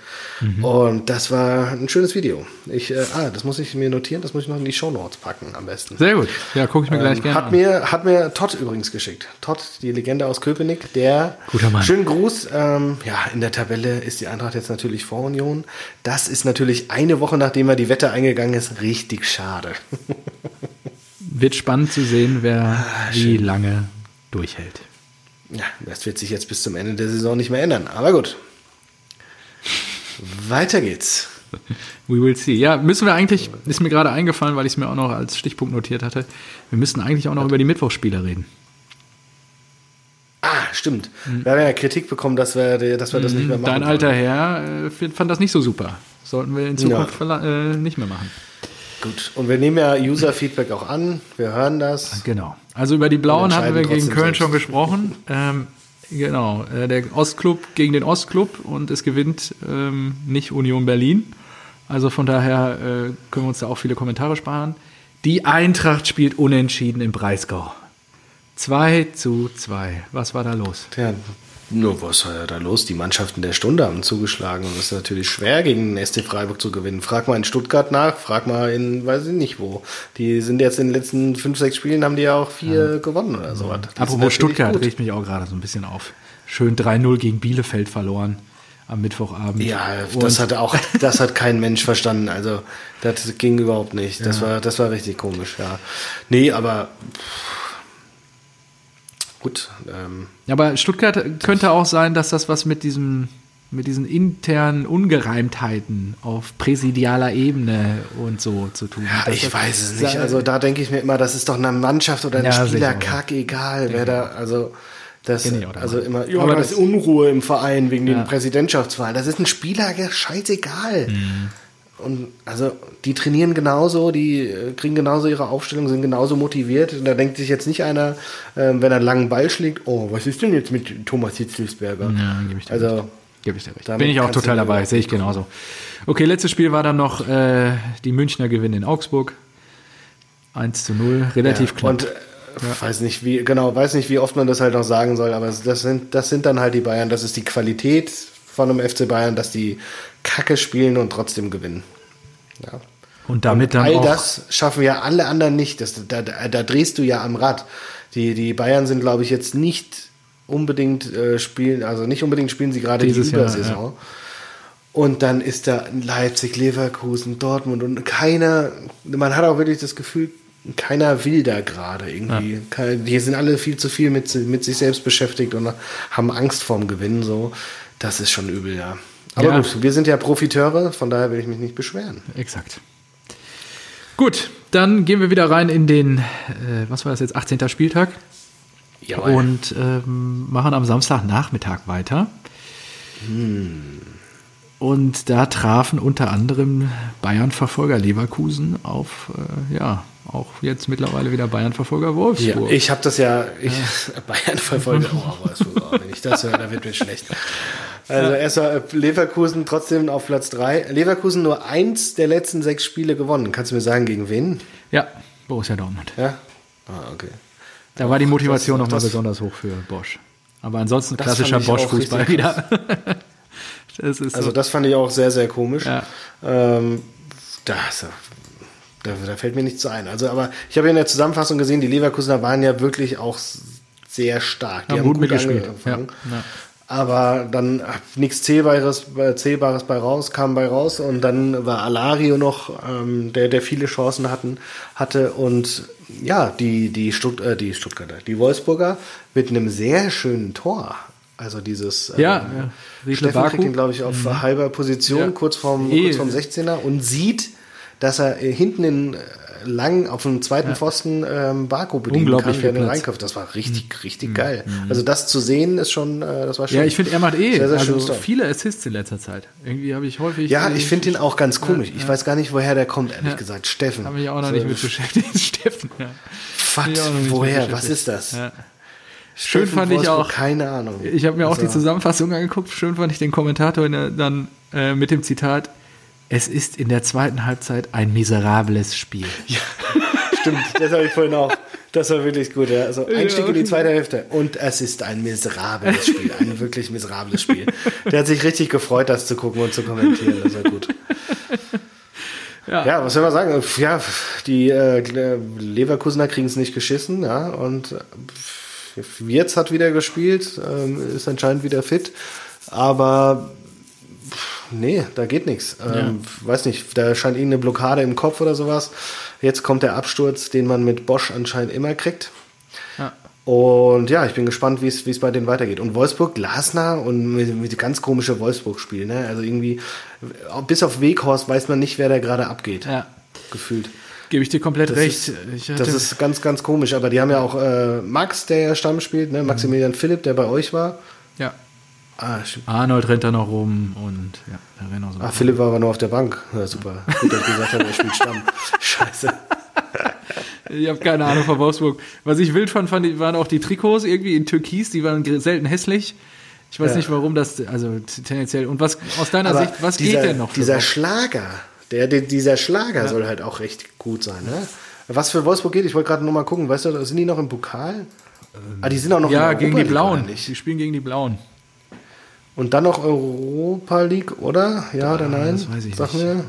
Und das war ein schönes Video. Ich, äh, ah, das muss ich mir notieren, das muss ich noch in die Shownotes packen am besten. Sehr gut. Ja, gucke ich mir gleich Ähm, gerne hat, an. mir, hat mir Todd übrigens geschickt. Todd, die Legende aus Köpenick, der. Guter Mann. Schönen Gruß. Ähm, ja, in der Tabelle ist die Eintracht jetzt natürlich vor Union. Das ist natürlich eine Woche, nachdem er die Wette eingegangen ist, richtig schade. Wird spannend zu sehen, wer Ah, wie lange durchhält. Ja, das wird sich jetzt bis zum Ende der Saison nicht mehr ändern. Aber gut. Weiter geht's. We will see. Ja, müssen wir eigentlich, ist mir gerade eingefallen, weil ich es mir auch noch als Stichpunkt notiert hatte, wir müssen eigentlich auch noch über die Mittwochsspiele reden. Ah, stimmt. Wir haben ja Kritik bekommen, dass wir, dass wir das nicht mehr machen. Mhm. Dein wollen. alter Herr äh, fand das nicht so super. Sollten wir in Zukunft verla- äh, nicht mehr machen. Gut. Und wir nehmen ja User-Feedback auch an. Wir hören das. Genau. Also über die Blauen hatten wir gegen Köln selbst. schon gesprochen. Ähm, genau. Äh, der Ostclub gegen den Ostclub und es gewinnt ähm, nicht Union Berlin. Also von daher äh, können wir uns da auch viele Kommentare sparen. Die Eintracht spielt unentschieden im Breisgau. 2 zu 2. Was war da los? Ja, nur was war da los? Die Mannschaften der Stunde haben zugeschlagen und es ist natürlich schwer, gegen den SC Freiburg zu gewinnen. Frag mal in Stuttgart nach, frag mal in, weiß ich nicht wo. Die sind jetzt in den letzten fünf, sechs Spielen, haben die ja auch vier gewonnen oder so. Die sind Apropos Stuttgart, regt mich auch gerade so ein bisschen auf. Schön 3-0 gegen Bielefeld verloren am Mittwochabend. Ja, Und- das hat auch, das hat kein Mensch verstanden. Also, das ging überhaupt nicht. Das war, das war richtig komisch, ja. Nee, aber, pff, gut, ähm, Aber Stuttgart könnte auch sein, dass das was mit diesem mit diesen internen Ungereimtheiten auf präsidialer Ebene und so zu tun hat. Dass ich weiß es nicht. Also da denke ich mir immer, das ist doch eine Mannschaft oder ein Ja, Spieler sicher. kackegal, wer da, also das, also immer, ja, Aber das das- ist Unruhe im Verein wegen Ja. den Präsidentschaftswahlen. Das ist ein Spieler, ja, scheißegal. Mhm. Und also die trainieren genauso, die äh, kriegen genauso ihre Aufstellung, sind genauso motiviert. Und da denkt sich jetzt nicht einer, ähm, wenn er einen langen Ball schlägt, oh, was ist denn jetzt mit Thomas Hitzelsberger? Ja, gebe ich dir Also recht. Gebe ich dir recht. Bin ich auch total dabei, sehe ich genauso. Okay, letztes Spiel war dann noch äh, die Münchner Gewinn in Augsburg. 1 zu 0, relativ Ja, knapp. Und äh, weiß nicht, wie, genau, weiß nicht, wie oft man das halt noch sagen soll, aber das sind, das sind dann halt die Bayern, das ist die Qualität von einem FC Bayern, dass die Kacke spielen und trotzdem gewinnen. Ja. und damit dann All auch das schaffen ja alle anderen nicht. Das, da, da, da drehst du ja am Rad. Die, die Bayern sind, glaube ich, jetzt nicht unbedingt äh, spielen, also nicht unbedingt spielen sie gerade die Dieses Jahr, Übersaison. Und dann ist da Leipzig, Leverkusen, Dortmund und keiner, man hat auch wirklich das Gefühl, keiner will da gerade irgendwie. Kein- Die sind alle viel zu viel mit, mit sich selbst beschäftigt und haben Angst vorm Gewinn. So, das ist schon übel, ja. Aber Ja. gut, wir sind ja Profiteure, von daher will ich mich nicht beschweren. Exakt. Gut, dann gehen wir wieder rein in den, äh, was war das jetzt, 18. Spieltag Jawohl. und ähm, machen am Samstagnachmittag weiter. Und da trafen unter anderem Bayern-Verfolger Leverkusen auf, äh, ja, auch jetzt mittlerweile wieder Bayern-Verfolger Ja, Wolfsburg. ich habe das ja, ich, Bayern verfolge auch Wolfsburg. auch. Wenn ich das höre, da wird mir schlecht. Also erstmal Leverkusen trotzdem auf Platz 3. Leverkusen nur eins der letzten sechs Spiele gewonnen. Kannst du mir sagen, gegen wen? ja, Borussia Dortmund. Ja? Ah, okay. Da war die Motivation nochmal besonders hoch für Bosch. Aber ansonsten klassischer Bosch-Fußball wieder. das Also so. das fand ich auch sehr, sehr komisch. Ja. Ähm, das, da, da fällt mir nichts zu ein. Also, aber ich habe ja in der Zusammenfassung gesehen, die Leverkusener waren ja wirklich auch sehr stark. Die Haben haben gut gut mitgespielt. angefangen. Ja, ja. Aber dann nichts Zählbares, äh, Zählbares bei raus, kam bei raus und dann war Alario noch, ähm, der, der viele Chancen hatten, hatte und ja, die, die, Stutt äh, die Stuttgarter, die Wolfsburger mit einem sehr schönen Tor. Also dieses äh, Ja, ja. Steffen kriegt ihn, glaube ich, auf halber Position, Ja. kurz, vorm, kurz vorm 16er und sieht, dass er äh, hinten in äh, lang auf dem zweiten Pfosten ähm, Baku bedienen Unglaublich kann, der den Platz. reinkauft. Das war richtig, richtig geil. Also das zu sehen ist schon, äh, das war schon. Ja, ich finde, er macht eh Sehr, sehr also schönes Tor. viele Assists in letzter Zeit. Irgendwie habe ich häufig. Ja, ich finde ihn auch ganz komisch. Ich weiß gar nicht, woher der kommt, ehrlich Ja. gesagt. Steffen. Habe mich auch noch So, nicht mit beschäftigt. Steffen. Ja. Nicht Woher? Was ist das? Ja. Schön Steffen fand ich auch. Keine Ahnung. Ich habe mir auch die Also, Zusammenfassung angeguckt. Schön fand ich den Kommentator der, dann äh, mit dem Zitat: Es ist in der zweiten Halbzeit ein miserables Spiel. Stimmt, das habe ich vorhin auch. Das war wirklich gut. Ja. Also Einstieg Ja, in die zweite Hälfte. Und es ist ein miserables Spiel. Ein wirklich miserables Spiel. Der hat sich richtig gefreut, das zu gucken und zu kommentieren. Das war gut. Ja. Ja, was soll man sagen? Ja, die äh, Leverkusener kriegen es nicht geschissen, ja. Und äh, Wirtz hat wieder gespielt, ähm, ist anscheinend wieder fit. Aber nee, da geht nichts. Ähm, Weiß nicht, da scheint irgendeine Blockade im Kopf oder sowas. Jetzt kommt der Absturz, den man mit Bosch anscheinend immer kriegt. Ja. Und ja, ich bin gespannt, wie es bei denen weitergeht. Und Wolfsburg, Glasner und mit, mit ganz komische Wolfsburg-Spiel. Ne? Also irgendwie, bis auf Weghorst weiß man nicht, wer da gerade abgeht. ja. Gefühlt. Gebe ich dir komplett Das recht. ist, das ist ganz, ganz komisch. Aber die haben ja auch äh, Max, der ja Stamm spielt, ne? Maximilian Philipp, der bei euch war. ja. Ah. Arnold rennt da noch rum und ja, da rennen auch so. Ah, Philipp war aber nur auf der Bank. Ja, super. Gut, dass ich gesagt habe, er spielt Stamm. Scheiße. Ich habe keine Ahnung von Wolfsburg. Was ich wild fand, fand waren auch die Trikots irgendwie in Türkis, die waren selten hässlich. Ich weiß Ja. nicht, warum das, also tendenziell. Und was aus deiner Aber Sicht, was dieser, geht denn noch? Dieser? Schlager, der, der, dieser Schlager soll halt auch recht gut sein. Ne? Was für Wolfsburg geht, ich wollte gerade nur mal gucken. Weißt du, sind die noch im Pokal? ah, die sind auch noch ja, in der gegen die Blauen. Die spielen gegen die Blauen. Und dann noch Europa League, oder? Ja oder nein? das weiß ich Sag nicht. mir.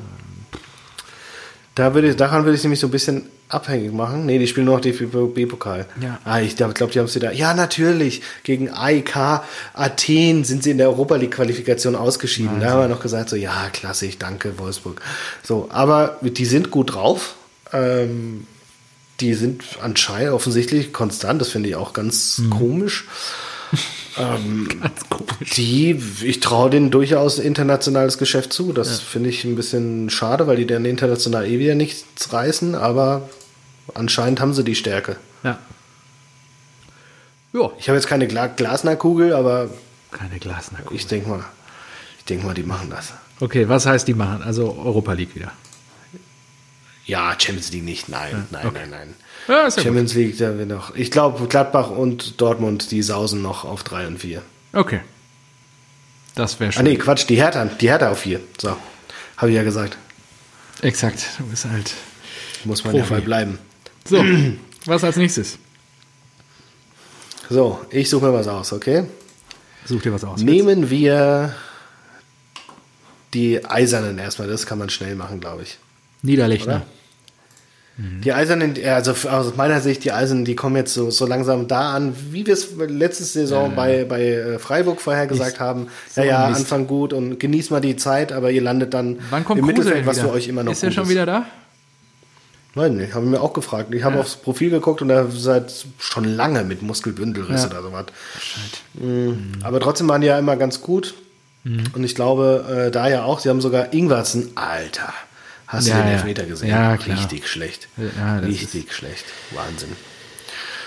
Da würde ich, daran würde ich nämlich so ein bisschen abhängig machen. Nee, die spielen nur noch DFB-Pokal. Ja. Ah, ich glaube, glaub, die haben es wieder. Ja, natürlich. Gegen AIK Athen sind sie in der Europa League-Qualifikation ausgeschieden. Da haben wir noch gesagt, so, ja, klassisch, danke, Wolfsburg. So, aber die sind gut drauf. Ähm, die sind anscheinend offensichtlich konstant. Das finde ich auch ganz Mhm. komisch. Die, ich traue denen durchaus internationales Geschäft zu. Das finde ich ein bisschen schade, weil die dann international eh wieder nichts reißen, aber anscheinend haben sie die Stärke. Ja. Ja, Ich habe jetzt keine Gla Glasner-Kugel, aber keine Glasner. ich denke mal, ich denke mal, die machen das. Okay, was heißt die machen? Also Europa League wieder. Ja, Champions League nicht. Nein, nein, okay. nein, nein. Ja, ja gut. Champions League, da wird noch. Ich glaube, Gladbach und Dortmund, die sausen noch auf 3 und 4. Okay. Das wäre Ah, schon. nee, Quatsch, die Hertha, die Hertha auf 4. So, habe ich ja gesagt. Exakt. Du bist halt. Muss man ja Profi. bleiben. So, was als nächstes? So, ich suche mir was aus, okay? Such dir was aus. Nehmen wir die Eisernen erstmal. Das kann man schnell machen, glaube ich. Niederlechner. Oder? Die Eisernen, also aus meiner Sicht, die Eisernen, die kommen jetzt so, so langsam da an, wie wir es letzte Saison bei, bei äh, Freiburg vorher gesagt haben. Ja, so ja, Mist. Anfang gut und genießt mal die Zeit, aber ihr landet dann Wann kommt im Kruse Mittelfeld, was für euch immer noch Ist er schon ist. wieder da? Nein, ich habe mir auch gefragt. Ich habe Ja. aufs Profil geguckt und er seit schon lange mit Muskelbündelriss Ja. oder sowas. Mhm. Aber trotzdem waren die ja immer ganz gut. Mhm. Und ich glaube, äh, da ja auch, sie haben sogar Ingwertsen, Alter. Hast Ja, du den. Elfmeter gesehen? Ja, klar. Richtig schlecht. Ja, Richtig schlecht. Wahnsinn.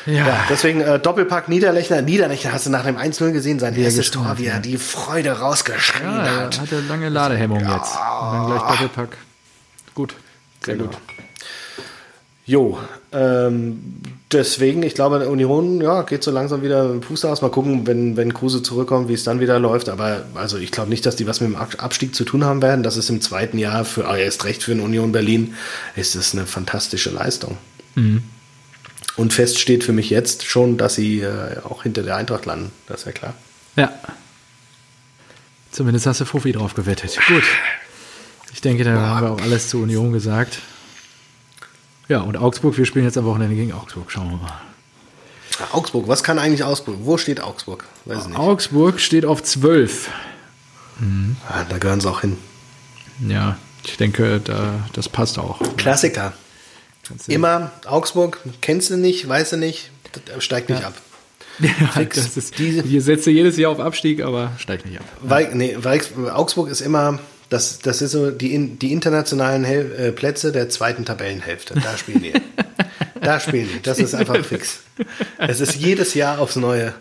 Ja. Ja, deswegen äh, Doppelpack Niederlechner. Niederlechner hast du nach dem 1-0 gesehen, sein er erstes Tor, wie er die Freude rausgeschrien Ja, er hat. hatte lange Ladehemmung jetzt. Und dann gleich Doppelpack. Gut. Sehr Genau. gut. Jo, ähm, deswegen, ich glaube, Union ja, geht so langsam wieder mit Fuß aus. Mal gucken, wenn, wenn Kruse zurückkommt, wie es dann wieder läuft. Aber also ich glaube nicht, dass die was mit dem Ab- Abstieg zu tun haben werden. Das ist im zweiten Jahr für ah, erst recht für eine Union Berlin, ist es eine fantastische Leistung. Und fest steht für mich jetzt schon, dass sie äh, auch hinter der Eintracht landen. Das ist ja klar. Ja. Zumindest hast du Fuffi drauf gewettet. Gut. Ich denke, da haben wir auch alles zur Union gesagt. Ja, und Augsburg, wir spielen jetzt am Wochenende gegen Augsburg. Schauen wir mal. Augsburg, was kann eigentlich Augsburg? Wo steht Augsburg? Weiß ich nicht. Augsburg steht auf 12. Mhm. Ja, da gehören sie auch hin. Ja, ich denke, da, das passt auch. Klassiker. Immer Augsburg, kennst du nicht, weißt du nicht, steigt nicht ja. ab. Ja. Das ist, diese, hier setzt jedes Jahr auf Abstieg, aber steigt nicht ab. Weil, nee, Augsburg ist immer, das, das ist so die, die internationalen Hel äh, Plätze der zweiten Tabellenhälfte. Da spielen die. da spielen die. Das ist einfach fix. Es ist jedes Jahr aufs Neue.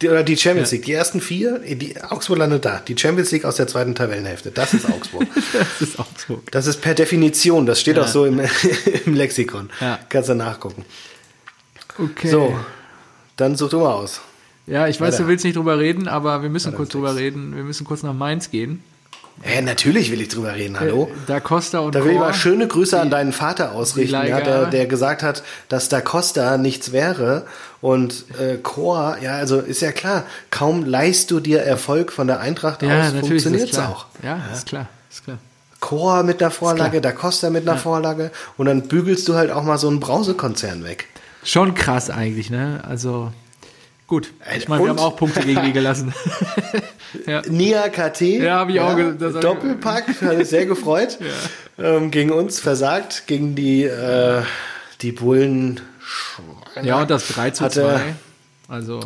Die, oder die Champions League, die ersten vier, die, Augsburg landet da. Die Champions League aus der zweiten Tabellenhälfte. Das ist Augsburg. das ist Augsburg. Das ist per Definition, das steht ja. auch so im, im Lexikon. Ja. Kannst du nachgucken. Okay. So, dann such du mal aus. Ja, ich weiß, Weiter. du willst nicht drüber reden, aber wir müssen Weiter kurz drüber reden. Wir müssen kurz nach Mainz gehen. Ja, natürlich will ich drüber reden, hallo. Äh, da Costa und Da will ich mal schöne Grüße an deinen Vater ausrichten, ja, der, der gesagt hat, dass da Costa nichts wäre. Und äh, Chor, ja, also ist ja klar, kaum leist du dir Erfolg von der Eintracht ja, aus, funktioniert es auch. Ja, ja, ist klar, ist klar. Chor mit einer Vorlage, da Costa mit einer ja. Vorlage und dann bügelst du halt auch mal so einen Brausekonzern weg. Schon krass eigentlich, ne? Also Gut, ich meine, wir haben auch Punkte gegen die gelassen. ja. Nia KT, ja, habe ich ja, auch Doppelpack, hat mich sehr gefreut. ja. ähm, gegen uns versagt, gegen die, äh, die Bullen. Ja, und das 3 zu 2. Also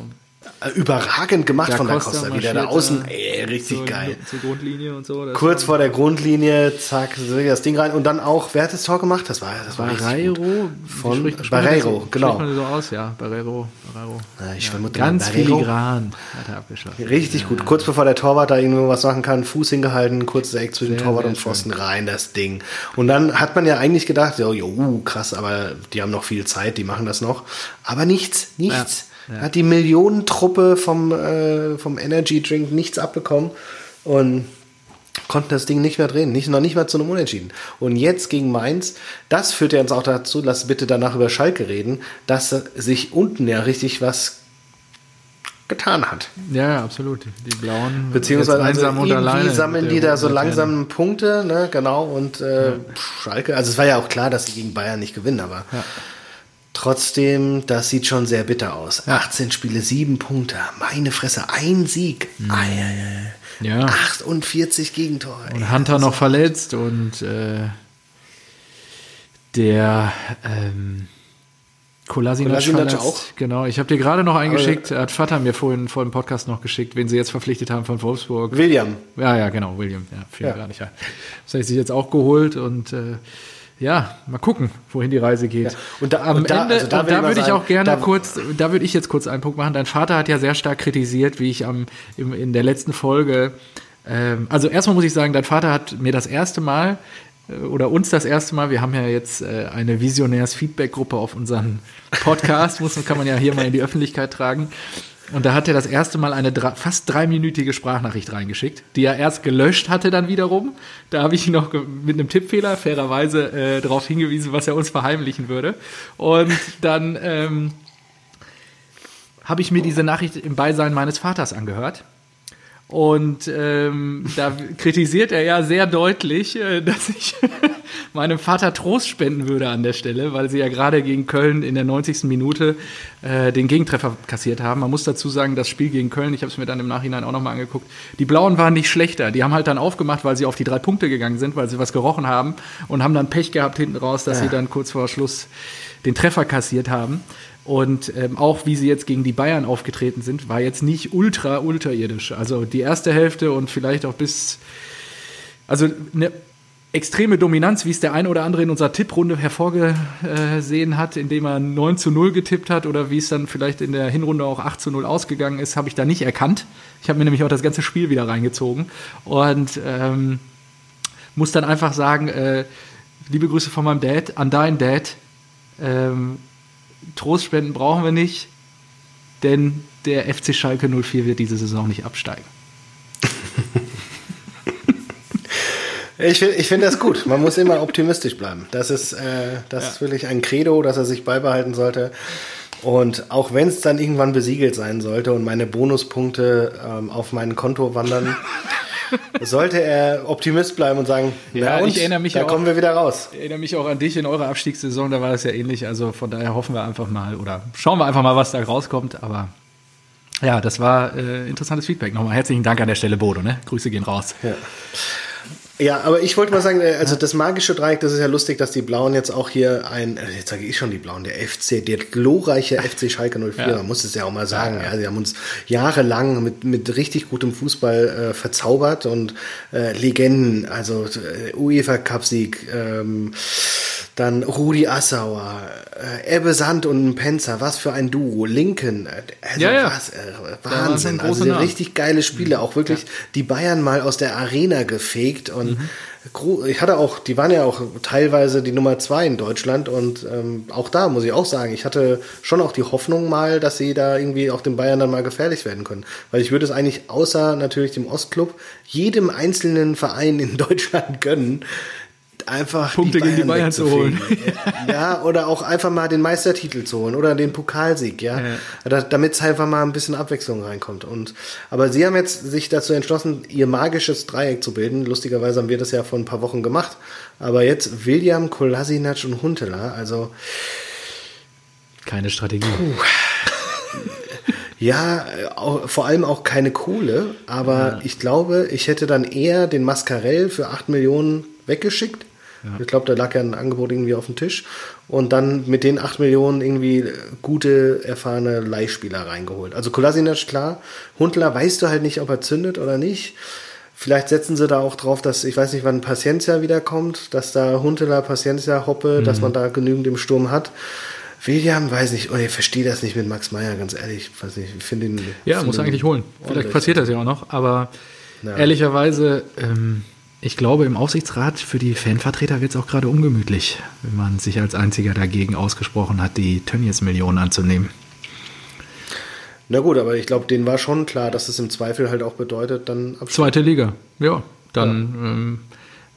überragend gemacht da von der Costa, Costa wie der da außen, ey, richtig zur, geil. Zur Grundlinie und so. Kurz vor der Grundlinie, zack, das Ding rein und dann auch, wer hat das Tor gemacht? Das war, das war Barreiro von spricht, Barreiro, so, genau. Man so aus, ja, Barreiro, Barreiro. Ja, ich ja, vermute ganz filigran hat er abgeschlossen. Richtig ja. gut. Kurz bevor der Torwart da irgendwo was machen kann, Fuß hingehalten, kurzes Eck zwischen sehr, Torwart und Pfosten rein, das Ding. Und dann hat man ja eigentlich gedacht, jo, jo, krass, aber die haben noch viel Zeit, die machen das noch. Aber nichts, nichts. Ja. Hat die Millionentruppe vom, äh, vom Energy Drink nichts abbekommen und konnten das Ding nicht mehr drehen, nicht, noch nicht mal zu einem Unentschieden. Und jetzt gegen Mainz, das führt ja uns auch dazu, lass bitte danach über Schalke reden, dass sich unten ja richtig was getan hat. Ja, ja absolut. Die Blauen beziehungsweise also irgendwie sammeln die da so langsam Punkte, ne, genau. Und äh, ja. Schalke, also es war ja auch klar, dass sie gegen Bayern nicht gewinnen, aber ja. Trotzdem, das sieht schon sehr bitter aus. Ja. 18 Spiele, 7 Punkte. Meine Fresse, ein Sieg. Mhm. Ja. 48 Gegentore. Und Hunter noch verletzt und äh, der ähm, Kolasinac, Kolasinac auch. Genau, ich habe dir gerade noch eingeschickt, hat Vater mir vorhin vor dem Podcast noch geschickt, wen sie jetzt verpflichtet haben von Wolfsburg. William. Ja, ja, genau, William. Ja, fiel ja. gar nicht. Das heißt, sich jetzt auch geholt und äh, ja, mal gucken, wohin die Reise geht. Ja. Und da, am und da, Ende, also da, da würde ich auch gerne kurz, da würde ich jetzt kurz einen Punkt machen. Dein Vater hat ja sehr stark kritisiert, wie ich am, im, in der letzten Folge, ähm, also erstmal muss ich sagen, dein Vater hat mir das erste Mal äh, oder uns das erste Mal, wir haben ja jetzt äh, eine Visionärs-Feedback-Gruppe auf unseren Podcast, muss, kann man ja hier mal in die Öffentlichkeit tragen. Und da hat er das erste Mal eine fast dreiminütige Sprachnachricht reingeschickt, die er erst gelöscht hatte dann wiederum. Da habe ich ihn noch mit einem Tippfehler fairerweise äh, darauf hingewiesen, was er uns verheimlichen würde. Und dann ähm, habe ich mir diese Nachricht im Beisein meines Vaters angehört. Und ähm, da kritisiert er ja sehr deutlich, äh, dass ich meinem Vater Trost spenden würde an der Stelle, weil sie ja gerade gegen Köln in der 90. Minute äh, den Gegentreffer kassiert haben. Man muss dazu sagen, das Spiel gegen Köln, ich habe es mir dann im Nachhinein auch nochmal angeguckt, die Blauen waren nicht schlechter. Die haben halt dann aufgemacht, weil sie auf die drei Punkte gegangen sind, weil sie was gerochen haben und haben dann Pech gehabt hinten raus, dass ja. sie dann kurz vor Schluss den Treffer kassiert haben. Und ähm, auch wie sie jetzt gegen die Bayern aufgetreten sind, war jetzt nicht ultra unterirdisch. Also die erste Hälfte und vielleicht auch bis. Also eine extreme Dominanz, wie es der eine oder andere in unserer Tipprunde hervorgesehen hat, indem er 9 zu 0 getippt hat oder wie es dann vielleicht in der Hinrunde auch 8 zu 0 ausgegangen ist, habe ich da nicht erkannt. Ich habe mir nämlich auch das ganze Spiel wieder reingezogen und ähm, muss dann einfach sagen, äh, liebe Grüße von meinem Dad an deinen Dad. Ähm, Trostspenden brauchen wir nicht, denn der FC Schalke 04 wird diese Saison nicht absteigen. Ich finde ich find das gut. Man muss immer optimistisch bleiben. Das ist, äh, das ja. ist wirklich ein Credo, das er sich beibehalten sollte. Und auch wenn es dann irgendwann besiegelt sein sollte und meine Bonuspunkte ähm, auf mein Konto wandern, sollte er Optimist bleiben und sagen, Ja, und, ich erinnere mich da ja auch- kommen wir wieder raus. Ich erinnere mich auch an dich in eurer Abstiegssaison, da war das ja ähnlich. Also von daher hoffen wir einfach mal oder schauen wir einfach mal, was da rauskommt. Aber ja, das war äh, interessantes Feedback. Nochmal herzlichen Dank an der Stelle, Bodo. Ne? Grüße gehen raus. Ja. Ja, aber ich wollte mal sagen, äh, also das magische Dreieck, das ist ja lustig, dass die Blauen jetzt auch hier ein, äh, jetzt sage ich schon die Blauen, der FC, der glorreiche FC Schalke 04, Ja. man muss es ja auch mal sagen, ja, sie haben uns jahrelang mit, mit richtig gutem Fußball äh, verzaubert und äh, Legenden, also äh, UEFA Cup-Sieg, ähm, dann Rudi Assauer, äh, Ebbe Sand und ein Penzer, was für ein Duo, Linken, äh, also Ja, ja. was, äh, Wahnsinn, also richtig geile Spiele, auch wirklich die Bayern mal aus der Arena gefegt und gro- ich hatte auch, die waren ja auch teilweise die Nummer zwei in Deutschland und ähm, auch da muss ich auch sagen, ich hatte schon auch die Hoffnung mal, dass sie da irgendwie auch den Bayern dann mal gefährlich werden können, weil ich würde es eigentlich außer natürlich dem Ostclub jedem einzelnen Verein in Deutschland gönnen, einfach Punkte gegen die Bayern zu holen. ja, oder auch einfach mal den Meistertitel zu holen oder den Pokalsieg, ja. Da, damit es einfach mal ein bisschen Abwechslung reinkommt. Und aber sie haben jetzt sich dazu entschlossen, ihr magisches Dreieck zu bilden. Lustigerweise haben wir das ja vor ein paar Wochen gemacht. Aber jetzt William, Kolasinac und Huntela, also Keine Strategie. Ja, auch, vor allem auch keine Kohle, aber ich glaube, ich hätte dann eher den Mascarell für 8 Millionen weggeschickt. Ich glaube, da lag ja ein Angebot irgendwie auf dem Tisch. Und dann mit den 8 Millionen irgendwie äh, gute, erfahrene Leihspieler reingeholt. Also Kolasinac, klar. Huntler weißt du halt nicht, ob er zündet oder nicht. Vielleicht setzen sie da auch drauf, dass, ich weiß nicht, wann Paciencia wiederkommt, dass da Huntela, Paciencia, Hoppe, dass man da genügend im Sturm hat. William, weiß nicht, oh, ich verstehe das nicht mit Max Meyer, ganz ehrlich. Weiß nicht, ich finde ihn. Ja, finde muss ihn eigentlich holen. Vielleicht passiert das ja auch noch, aber Ja. ehrlicherweise, ähm, ich glaube, im Aufsichtsrat für die Fanvertreter wird es auch gerade ungemütlich, wenn man sich als einziger dagegen ausgesprochen hat, die Tönnies-Millionen anzunehmen. Na gut, aber ich glaube, denen war schon klar, dass es im Zweifel halt auch bedeutet, dann Abstieg. Zweite Liga, ja. Dann Ähm,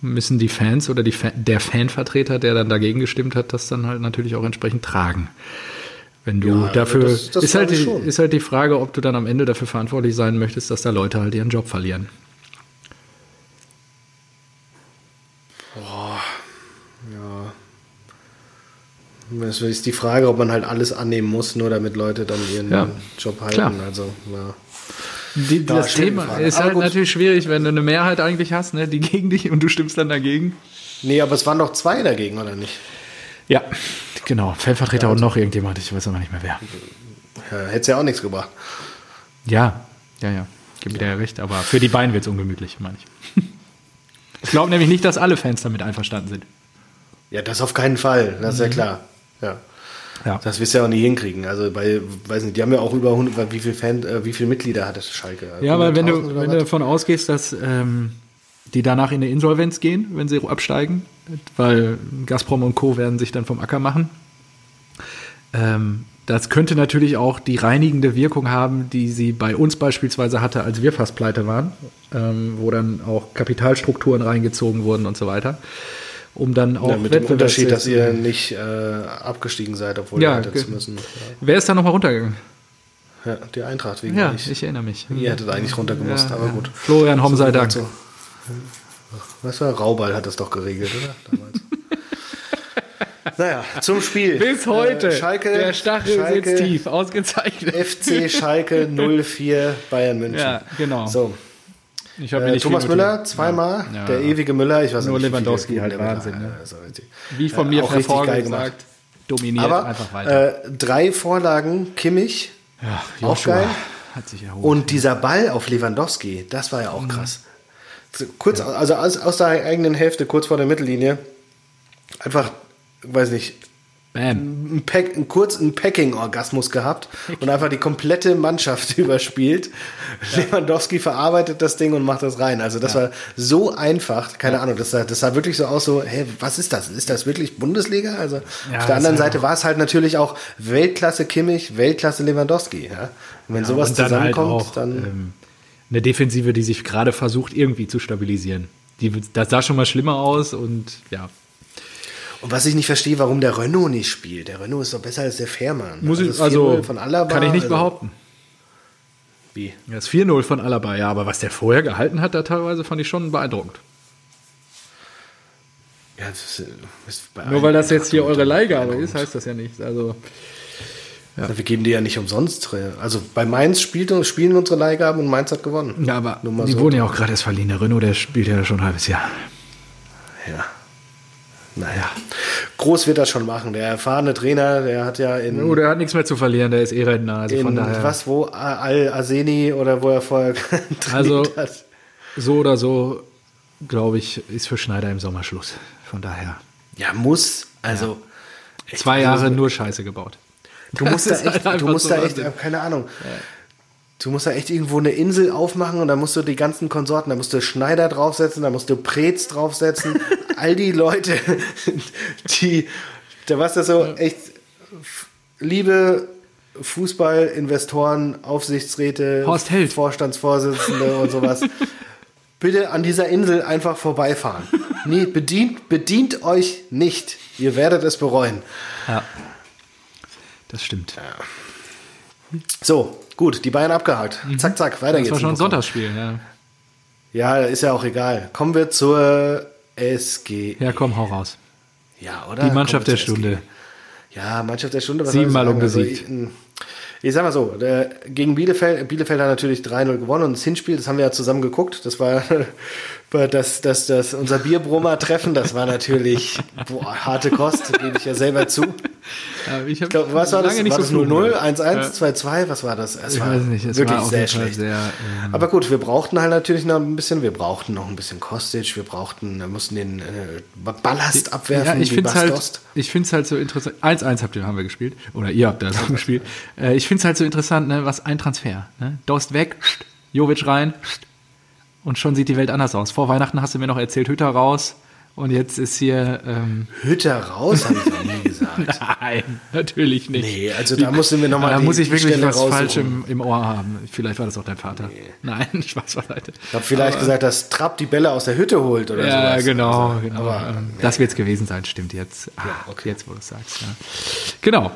müssen die Fans oder die Fa der Fanvertreter, der dann dagegen gestimmt hat, das dann halt natürlich auch entsprechend tragen. Wenn du Ja, dafür, das- das ist, halt die, ist halt die Frage, ob du dann am Ende dafür verantwortlich sein möchtest, dass da Leute halt ihren Job verlieren. Es ist die Frage, ob man halt alles annehmen muss, nur damit Leute dann ihren Ja, Job halten. klar. Also, ja. Die, Ja, das Thema Frage. ist Aber halt gut. natürlich schwierig, wenn du eine Mehrheit eigentlich hast, ne, die gegen dich und du stimmst dann dagegen. Nee, aber es waren doch zwei dagegen, oder nicht? Ja, genau. Fanvertreter und noch irgendjemand, ich weiß aber nicht mehr wer. Ja, Hätte es ja auch nichts gebracht. Ja, ja, ja. Gib mir ja recht, aber für die beiden wird es ungemütlich, meine ich. Ich glaube nämlich nicht, dass alle Fans damit einverstanden sind. Ja, das auf keinen Fall, das ist ja klar. Ja. Mhm. Ja. Das wirst du ja auch nie hinkriegen. Also bei, weiß nicht, die haben ja auch über 100, wie viel Fan, äh, wie viele Mitglieder hat das Schalke? Ja, weil wenn 100.000 du, wenn du davon ausgehst, dass ähm, die danach in eine Insolvenz gehen, wenn sie absteigen, weil Gazprom und Co. werden sich dann vom Acker machen. Ähm, das könnte natürlich auch die reinigende Wirkung haben, die sie bei uns beispielsweise hatte, als wir fast pleite waren, ähm, wo dann auch Kapitalstrukturen reingezogen wurden und so weiter, um dann auch ja, mit dem Unterschied, dass ihr nicht äh, abgestiegen seid, obwohl Ja, ihr hättet müssen. Wer ist da nochmal runtergegangen? Ja. ja, die Eintracht wegen Ja, euch. ich erinnere mich. Ihr hättet eigentlich runtergemusst, Ja, aber ja. gut. Florian Homm sei Dank. so. Was war Rauball hat das doch geregelt, oder? Damals. Naja, zum Spiel. Bis heute. Äh, Schalke, Der Stachel Schalke, sitzt tief. Ausgezeichnet. FC Schalke 04 Bayern München. Ja, genau. So, Ich habe mir äh, nicht Thomas Müller zweimal, Ja. der ewige Müller. Ich weiß Nur nicht, Lewandowski halt Wahnsinn, ne? Ja, also. Wie von Äh, mir auch richtig geil hervorgesagt, gemacht. dominiert Aber einfach weiter. äh, drei Vorlagen, Kimmich ja, auch geil. hat sich erholt. und dieser Ball auf Lewandowski, das war ja Mhm. auch krass. So, Kurz, also aus, aus der eigenen Hälfte, kurz vor der Mittellinie, einfach, weiß nicht, ein, Pack, ein kurzen Packing-Orgasmus gehabt und einfach die komplette Mannschaft überspielt. Lewandowski verarbeitet das Ding und macht das rein. Also das war so einfach, keine Ahnung, das sah, das sah wirklich so aus, so, hä, was ist das? Ist das wirklich Bundesliga? Also Ja, auf der anderen ja Seite war es halt natürlich auch Weltklasse Kimmich, Weltklasse Lewandowski. Ja? Und wenn sowas dann halt zusammenkommt, auch, dann... ähm, eine Defensive, die sich gerade versucht, irgendwie zu stabilisieren. Die, das sah schon mal schlimmer aus und ja. Und was ich nicht verstehe, warum der Renault nicht spielt. Der Renault ist doch besser als der Fährmann. Muss ich, das also 4-0 von Alaba, kann ich nicht also- behaupten. Wie? Das 4-0 von Alaba, ja, aber was der vorher gehalten hat, da teilweise fand ich schon beeindruckend. Ja, das ist, ist bei Nur weil das jetzt hier eure Leihgabe ist, heißt das ja nichts. Also, Ja. Wir geben die ja nicht umsonst. Also bei Mainz spielt, spielen unsere Leihgaben und Mainz hat gewonnen. ja, aber die so. wurden ja auch gerade erst verliehen. Der Renault, der spielt ja schon ein halbes Jahr. Ja. Naja. Groß wird das schon machen. Der erfahrene Trainer, der hat ja in, Oh, der hat nichts mehr zu verlieren, der ist eh Rentner. Also von daher, was, wo Al-Azeni oder wo er vorher trainiert Also- hat. so oder so, glaube ich, ist für Schneider im Sommer Schluss. Von daher, Ja, muss. Also. echt, zwei also Jahre nur Scheiße gebaut. Du musst da Das echt, halt du musst so da echt, keine Ahnung. Du musst da echt irgendwo eine Insel aufmachen und da musst du die ganzen Konsorten, da musst du Schneider draufsetzen, da musst du Preetz draufsetzen. all die Leute, die, da was das so echt, liebe Fußballinvestoren, Aufsichtsräte, Horst Held. Vorstandsvorsitzende und sowas. Bitte an dieser Insel einfach vorbeifahren. Nee, bedient, bedient euch nicht. Ihr werdet es bereuen. Ja. Das stimmt. So, gut, die Bayern abgehakt. Zack, zack, weiter Mhm. Das geht's. war schon ein. Sonntagsspiel, ja. Ja, ist ja auch egal. Kommen wir zur SG. Ja, komm, hau raus. Ja, oder? Die Mannschaft wir der zur Stunde. SG. Ja, Mannschaft der Stunde. Siebenmal unbesiegt. Also, ich, ich sag mal so, der, gegen Bielefeld, Bielefeld hat natürlich 3-0 gewonnen und das Hinspiel, das haben wir ja zusammen geguckt. Das war das, das, das, unser Bierbrummer-Treffen, das war natürlich boah, harte Kost, gebe ich ja selber zu. Ich Ich glaub, was war das? War das so 0-0, fluchen 1-1, gehört. 2-2? Was war das? Es Ich war weiß nicht, es wirklich war sehr schlecht. sehr, ähm, Aber gut, wir brauchten halt natürlich noch ein bisschen, wir brauchten noch ein bisschen Kostic, wir brauchten, wir mussten den äh, Ballast abwerfen, Ja, ich wie finde es halt, ich find's halt so interessant. 1-1 habt ihr, haben wir gespielt. Oder ihr habt das gespielt. Äh, ich finde es halt so interessant, ne, was ein Transfer. Ne? Dost weg, Jovic rein und schon sieht die Welt anders aus. Vor Weihnachten hast du mir noch erzählt, Hütter raus. Und jetzt ist hier. Ähm, Hütter raus, habe ich noch nie gesagt. nein, natürlich nicht. Nee, also da mussten wir nochmal Da muss ich wirklich Stelle was raussuchen. falsch im, im Ohr haben. Vielleicht war das auch dein Vater. Nein, Spaß beiseite. Ich habe vielleicht gesagt, dass Trapp die Bälle aus der Hütte holt oder Ja, sowas. genau, Also, genau. Aber, ähm, das wird es gewesen sein, stimmt jetzt. Ah, okay. Jetzt, wo du es sagst. Ja. Genau.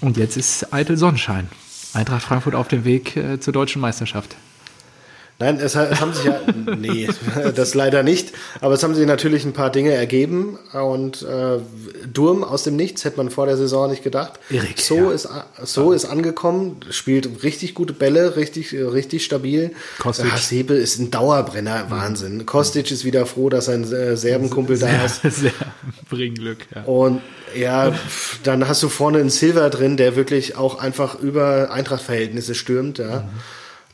Und jetzt ist eitel Sonnenschein. Eintracht Frankfurt auf dem Weg äh, zur deutschen Meisterschaft. Nein, es, ha- es haben sich ja, nee, das leider nicht, aber es haben sich natürlich ein paar Dinge ergeben und äh, Durm aus dem Nichts hätte man vor der Saison nicht gedacht. Erik, so ja. ist so ist angekommen, spielt richtig gute Bälle, richtig richtig stabil. Kostic. Äh, Hasebe ist ein Dauerbrenner, Wahnsinn. Kostic ist wieder froh, dass sein äh, Serbenkumpel da ist. Sehr bringen Glück. Ja. Und ja, dann hast du vorne einen Silver drin, der wirklich auch einfach über Eintracht-Verhältnisse stürmt, ja.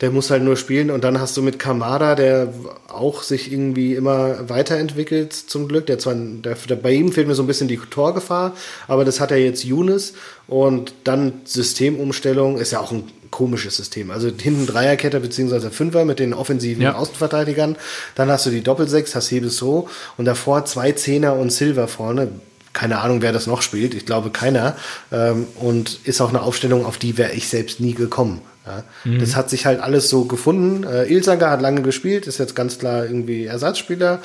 Der muss halt nur spielen und dann hast du mit Kamada, der auch sich irgendwie immer weiterentwickelt, zum Glück. Der zwar, der, der, bei ihm fehlt mir so ein bisschen die Torgefahr, aber das hat er jetzt Younes und dann Systemumstellung ist ja auch ein komisches System. Also hinten Dreierkette beziehungsweise Fünfer mit den offensiven Ja. Außenverteidigern. Dann hast du die Doppelsechs, Hasebe so und davor zwei Zehner und Silver vorne. Keine Ahnung, wer das noch spielt. Ich glaube keiner. Ähm, und ist auch eine Aufstellung, auf die wäre ich selbst nie gekommen. Ja. Das hat sich halt alles so gefunden. Äh, Ilsangar hat lange gespielt, ist jetzt ganz klar irgendwie Ersatzspieler.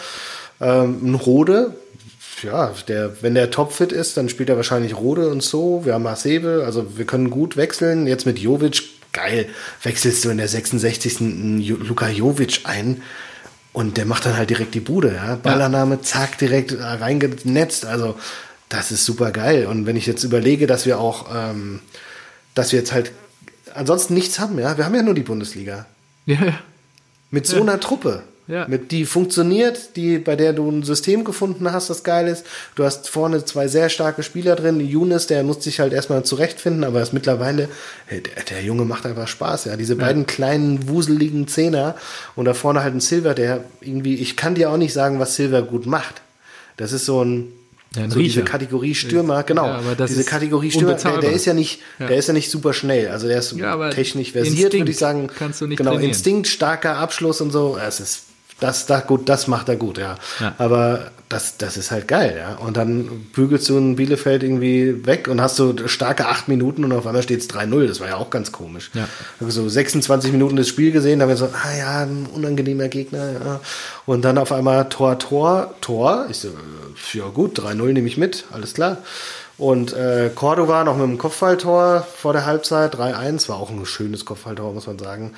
Ähm, ein Rode, ja, der, wenn der topfit ist, dann spielt er wahrscheinlich Rode und so. Wir haben Hasebe, also wir können gut wechseln. Jetzt mit Jovic, geil, wechselst du in der 66. einen Jo- Luka Jovic ein und der macht dann halt direkt die Bude. Ja? Ballername, zack, direkt äh, reingenetzt. Also das ist super geil. Und wenn ich jetzt überlege, dass wir auch, ähm, dass wir jetzt halt ansonsten nichts haben, ja, wir haben ja nur die Bundesliga. Ja, ja. Mit so einer Truppe. Ja. Mit, die funktioniert, die, bei der du ein System gefunden hast, das geil ist. Du hast vorne zwei sehr starke Spieler drin. Younes, der muss sich halt erstmal zurechtfinden, aber ist mittlerweile, hey, der, der Junge macht einfach Spaß, ja. Diese beiden kleinen, wuseligen Zehner und da vorne halt ein Silver, der irgendwie, ich kann dir auch nicht sagen, was Silver gut macht. Das ist so ein, Ja, so diese. Kategorie Stürmer, genau. Ja, diese Kategorie Stürmer, der, der ist ja nicht, Ja. der ist ja nicht super schnell. Also der ist technisch versiert, Instinkt würde ich sagen. kannst du nicht genau, trainieren. Instinkt, starker Abschluss und so. Es ist das, das gut, das macht er gut, ja. Ja. Aber das, das ist halt geil, ja. Und dann bügelst du ein Bielefeld irgendwie weg und hast so starke acht Minuten und auf einmal steht es 3-0. Das war ja auch ganz komisch. Ja. Habe so 26 Minuten das Spiel gesehen, da haben wir so, ah ja, ein unangenehmer Gegner, ja. Und dann auf einmal Tor, Tor, Tor. Ich so, äh, ja gut, 3-0 nehme ich mit, alles klar. Und äh, Cordova noch mit dem Kopfballtor vor der Halbzeit, 3-1, war auch ein schönes Kopfballtor, muss man sagen.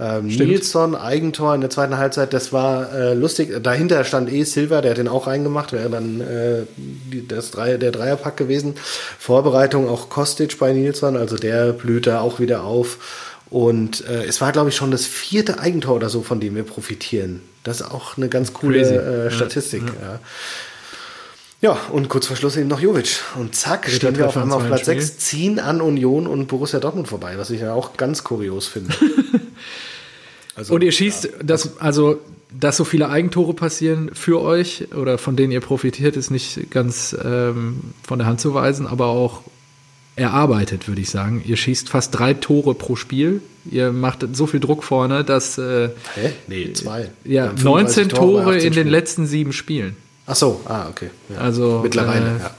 Ähm, Nilsson, Eigentor in der zweiten Halbzeit, das war äh, lustig. Dahinter stand eh Silva, der hat den auch reingemacht, wäre dann äh, die, das Dreier, der Dreierpack gewesen. Vorbereitung auch Kostic bei Nilsson, also der blüht da auch wieder auf. Und äh, es war, glaube ich, schon das vierte Eigentor oder so, von dem wir profitieren. Das ist auch eine ganz coole äh, Statistik. Ja. ja. Ja, und kurz vor Schluss eben noch Jovic. Und zack, Dritter stehen wir auf einmal auf Platz 6, ziehen an Union und Borussia Dortmund vorbei, was ich ja auch ganz kurios finde. also, und ihr schießt, ja. das, also, dass so viele Eigentore passieren für euch oder von denen ihr profitiert, ist nicht ganz ähm, von der Hand zu weisen, aber auch erarbeitet, würde ich sagen. Ihr schießt fast drei Tore pro Spiel. Ihr macht so viel Druck vorne, dass. Äh, Hä? Nee, zwei. Ja, 19 Tore, Tore in den letzten sieben Spielen. Ach so, ah, okay. Ja. Also mittlerweile, äh, ja.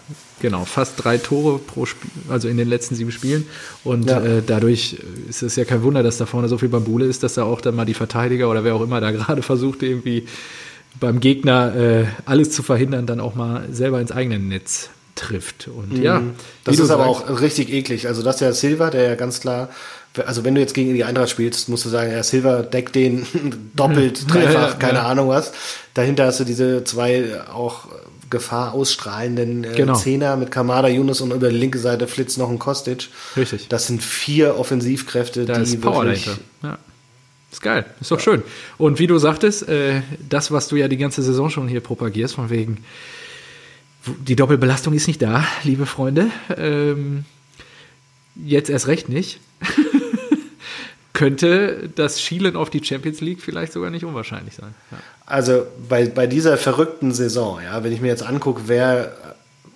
Genau, fast drei Tore pro Spiel, also in den letzten sieben Spielen. Und ja. äh, dadurch ist es ja kein Wunder, dass da vorne so viel Bambule ist, dass da auch dann mal die Verteidiger oder wer auch immer da gerade versucht, irgendwie beim Gegner äh, alles zu verhindern, dann auch mal selber ins eigene Netz trifft. Und mhm. ja. Das ist aber auch richtig eklig. Also das ist ja Silva, der ja ganz klar also wenn du jetzt gegen die Eintracht spielst, musst du sagen, ja, Silva deckt den doppelt, dreifach, ja, ja, keine ja. Ahnung was. Dahinter hast du diese zwei auch Gefahr ausstrahlenden äh, genau. Zehner mit Kamada, Yunus und über die linke Seite flitzt noch ein Kostic. Richtig. Das sind vier Offensivkräfte, da die ist Power wirklich... Ja. Ist geil, ist doch schön. Und wie du sagtest, äh, das, was du ja die ganze Saison schon hier propagierst, von wegen, die Doppelbelastung ist nicht da, liebe Freunde. Ähm, jetzt erst recht nicht. könnte das Schielen auf die Champions League vielleicht sogar nicht unwahrscheinlich sein. Ja. Also bei, bei dieser verrückten Saison, ja, wenn ich mir jetzt angucke, wer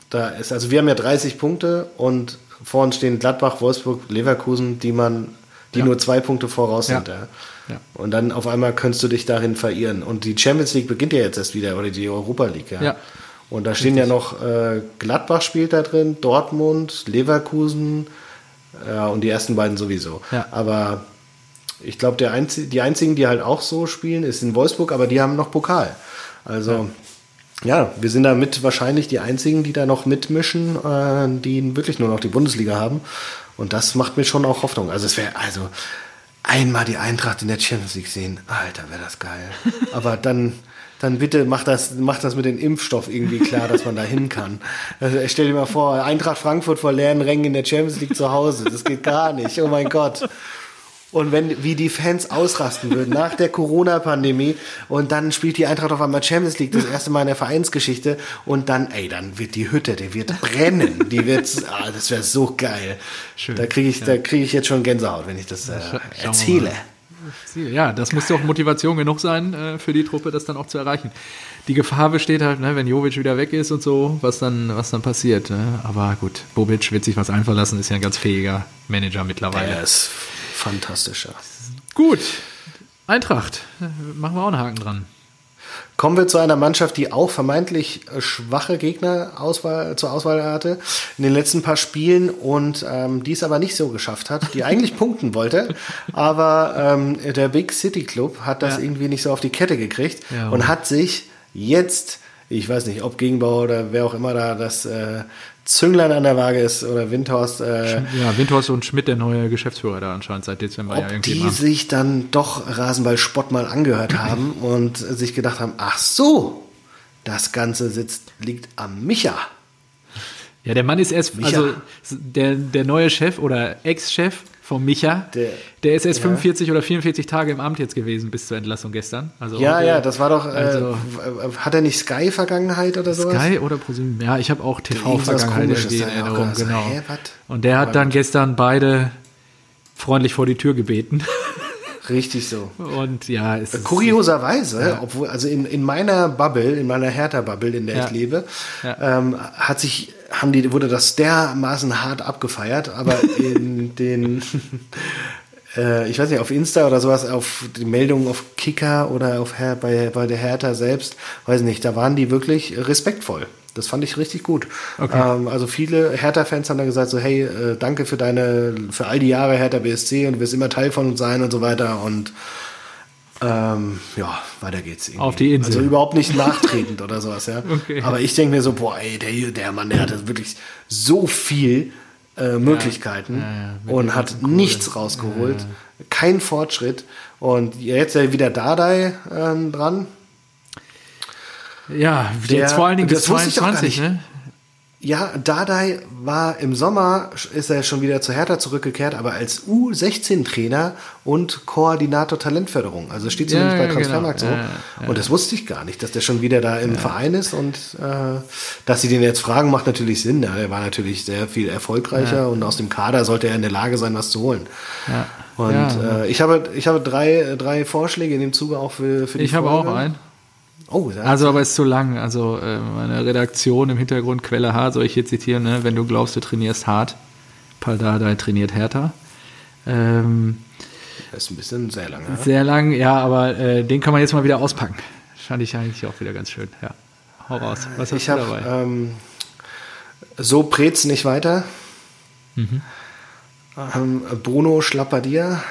da ist, also wir haben ja 30 Punkte und vorne stehen Gladbach, Wolfsburg, Leverkusen, die man, die ja. nur zwei Punkte voraus sind. Ja. ja. Und dann auf einmal könntest du dich darin verirren. Und die Champions League beginnt ja jetzt erst wieder, oder die Europa League, ja. ja. Und da stehen Richtig. ja noch äh, Gladbach spielt da drin, Dortmund, Leverkusen, ja, und die ersten beiden sowieso. Aber ich glaube, Einzi die einzigen, die halt auch so spielen, ist in Wolfsburg, aber die haben noch Pokal. Also ja, ja wir sind damit wahrscheinlich die einzigen, die da noch mitmischen, äh, die wirklich nur noch die Bundesliga haben. Und das macht mir schon auch Hoffnung. Also es wäre also einmal die Eintracht in der Champions League sehen. Alter, wäre das geil. Aber dann dann bitte mach das, mach das mit dem Impfstoff irgendwie klar, dass man da hin kann. Also, stell dir mal vor, Eintracht Frankfurt vor leeren Rängen in der Champions League zu Hause. Das geht gar nicht. Oh mein Gott. Und wenn, wie die Fans ausrasten würden nach der Corona-Pandemie und dann spielt die Eintracht auf einmal Champions League, das erste Mal in der Vereinsgeschichte und dann, ey, dann wird die Hütte, die wird brennen, die wird, ah, das wäre so geil. Schön. Da kriege ich, ja. da kriege ich jetzt schon Gänsehaut, wenn ich das äh, erzähle. Ja, das muss doch Motivation genug sein äh, für die Truppe, das dann auch zu erreichen. Die Gefahr besteht halt, ne, wenn Jovic wieder weg ist und so, was dann, was dann passiert. Ne? Aber gut, Bobic wird sich was einfallen lassen, ist ja ein ganz fähiger Manager mittlerweile. Der ist fantastischer. Gut, Eintracht, machen wir auch einen Haken dran. Kommen wir zu einer Mannschaft, die auch vermeintlich schwache Gegner Auswahl, zur Auswahl hatte in den letzten paar Spielen und ähm, die es aber nicht so geschafft hat, die eigentlich punkten wollte. Aber ähm, der Big City Club hat das ja. irgendwie nicht so auf die Kette gekriegt ja, und hat sich jetzt, ich weiß nicht, ob Gegenbau oder wer auch immer da das äh, Zünglein an der Waage ist oder Windhorst. Äh, ja, Windhorst und Schmidt, der neue Geschäftsführer da anscheinend seit Dezember. Ob ja irgendwie die sich dann doch Rasenball-Spott mal angehört haben und sich gedacht haben, ach so, das Ganze sitzt, liegt am Micha. Ja, der Mann ist erst, Micha. also der, der neue Chef oder Ex-Chef vom Micha. Der, der ist erst ja. 45 oder 44 Tage im Amt jetzt gewesen bis zur Entlassung gestern. Also ja, ja, das war doch. Äh, also, hat er nicht Sky-Vergangenheit oder sowas? Sky oder ProSieben? Ja, ich habe auch TV-Vergangenheit in Erinnerung. Genau. Hä, Und der hat dann gestern beide freundlich vor die Tür gebeten. Richtig so. Und ja, es kurioserweise, ja. obwohl also in, in meiner Bubble, in meiner Hertha-Bubble, in der ja. ich lebe, ja. ähm, hat sich haben die wurde das dermaßen hart abgefeiert, aber in den äh, ich weiß nicht auf Insta oder sowas auf die Meldungen auf Kicker oder auf Her bei bei der Hertha selbst, weiß nicht, da waren die wirklich respektvoll. Das fand ich richtig gut. Okay. Ähm, also viele Hertha-Fans haben dann gesagt so, hey, äh, danke für deine, für all die Jahre Hertha BSC und du wirst immer Teil von uns sein und so weiter. Und Ähm, ja, weiter geht's. Irgendwie. Auf die Insel. Also überhaupt nicht nachtretend oder sowas, ja. Okay. Aber ich denke mir so, boah, ey, der, der Mann, der hatte wirklich so viel äh, Möglichkeiten Ja, ja, und hat Kohle. nichts rausgeholt. Kein Fortschritt. Und jetzt ja wieder Dardai ähm, dran. Ja, Der- jetzt vor allen Dingen bis das wusste ich doch gar 22, nicht. ne? Ja, Dardai war im Sommer, ist er schon wieder zu Hertha zurückgekehrt, aber als U16-Trainer und Koordinator Talentförderung. Also steht Ja, zumindest bei ja, Transfermarkt genau. so. Ja, ja. Und das wusste ich gar nicht, dass der schon wieder da im Verein ist und äh, dass sie den jetzt fragen, macht natürlich Sinn. Ja, er war natürlich sehr viel erfolgreicher und aus dem Kader sollte er in der Lage sein, was zu holen. Ja. Und Ja. Äh, ich habe, ich habe drei, drei Vorschläge in dem Zuge auch für, für die Ich habe auch Folge. einen. Oh. Also, aber ist zu lang. Also, äh, meine Redaktion im Hintergrund, Quelle H, soll ich hier zitieren, ne? wenn du glaubst, du trainierst hart. Paldadei trainiert härter. Ähm, das ist ein bisschen sehr lange. Ja? sehr lang, ja, aber äh, den kann man jetzt mal wieder auspacken. Fand ich eigentlich auch wieder ganz schön. Ja. Hau raus. Was hast Ich du habe dabei? ähm, so Prez nicht weiter. Mhm. Ähm, Bruno Schlapperdier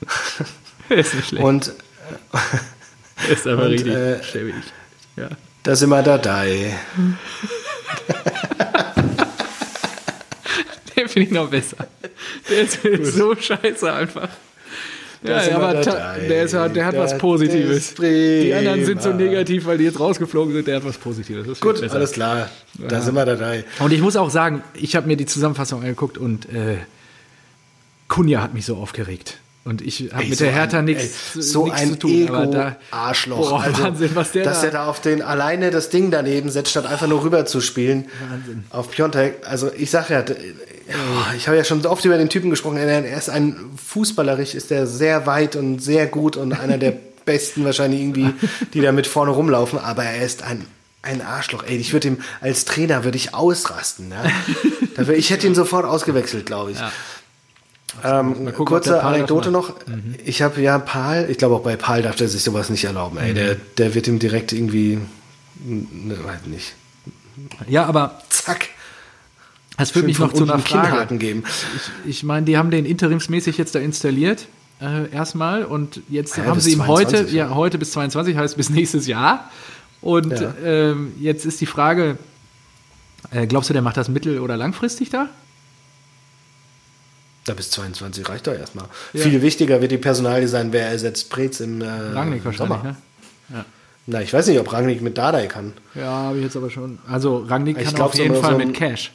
ist nicht schlecht. und ist aber und, richtig äh, schäbig. Ja. da sind wir dabei. Den finde ich noch besser. Der ist so scheiße einfach. Ja, wir aber der, ist, der hat was Positives. Die anderen sind so negativ, weil die jetzt rausgeflogen sind. Der hat was Positives. Gut, besser. alles klar. Da sind wir dabei. Und ich muss auch sagen, ich habe mir die Zusammenfassung angeguckt und äh, Kunja hat mich so aufgeregt. Und ich habe mit so der Hertha nichts so ein zu tun. aber da- Ego-Arschloch. Boah, Also, Wahnsinn, was der dass da... er da auf den alleine das Ding daneben setzt, statt einfach nur rüber zu spielen. Wahnsinn. Auf Piontek. Also ich sag ja, oh, ich habe ja schon oft über den Typen gesprochen. Er ist ein fußballerisch, ist er sehr weit und sehr gut und einer der besten wahrscheinlich irgendwie, die da mit vorne rumlaufen. Aber er ist ein ein Arschloch, ey. Ich würde ihm als Trainer würde ich ausrasten. Ja? Ich hätte ihn sofort ausgewechselt, glaube ich. Ja. Ähm, gucken, kurze Anekdote noch. Ich habe ja Paul, ich glaube auch bei Paul darf der sich sowas nicht erlauben. Ey, der, der wird ihm direkt irgendwie, ne, weiß nicht, Ja, aber zack, das schön mich noch zu einer Frage. Geben. Ich meine, die haben den interimsmäßig jetzt da installiert, äh, erstmal. Und jetzt Ja, haben sie ihm heute, 22, ja, ja. heute bis 22, heißt bis nächstes Jahr. Und Ja. ähm, jetzt ist die Frage, äh, glaubst du, der macht das mittel- oder langfristig da? Da bis 22 reicht doch erstmal. Ja. Viel wichtiger wird die Personalie sein, wer ersetzt Preetz im äh, Rangnick wahrscheinlich, Sommer. ne? Na, ich weiß nicht, ob Rangnick mit Dardai kann. Ja, habe ich jetzt aber schon. Also Rangnick Ich kann glaub, auf so jeden so Fall ein- mit Cash.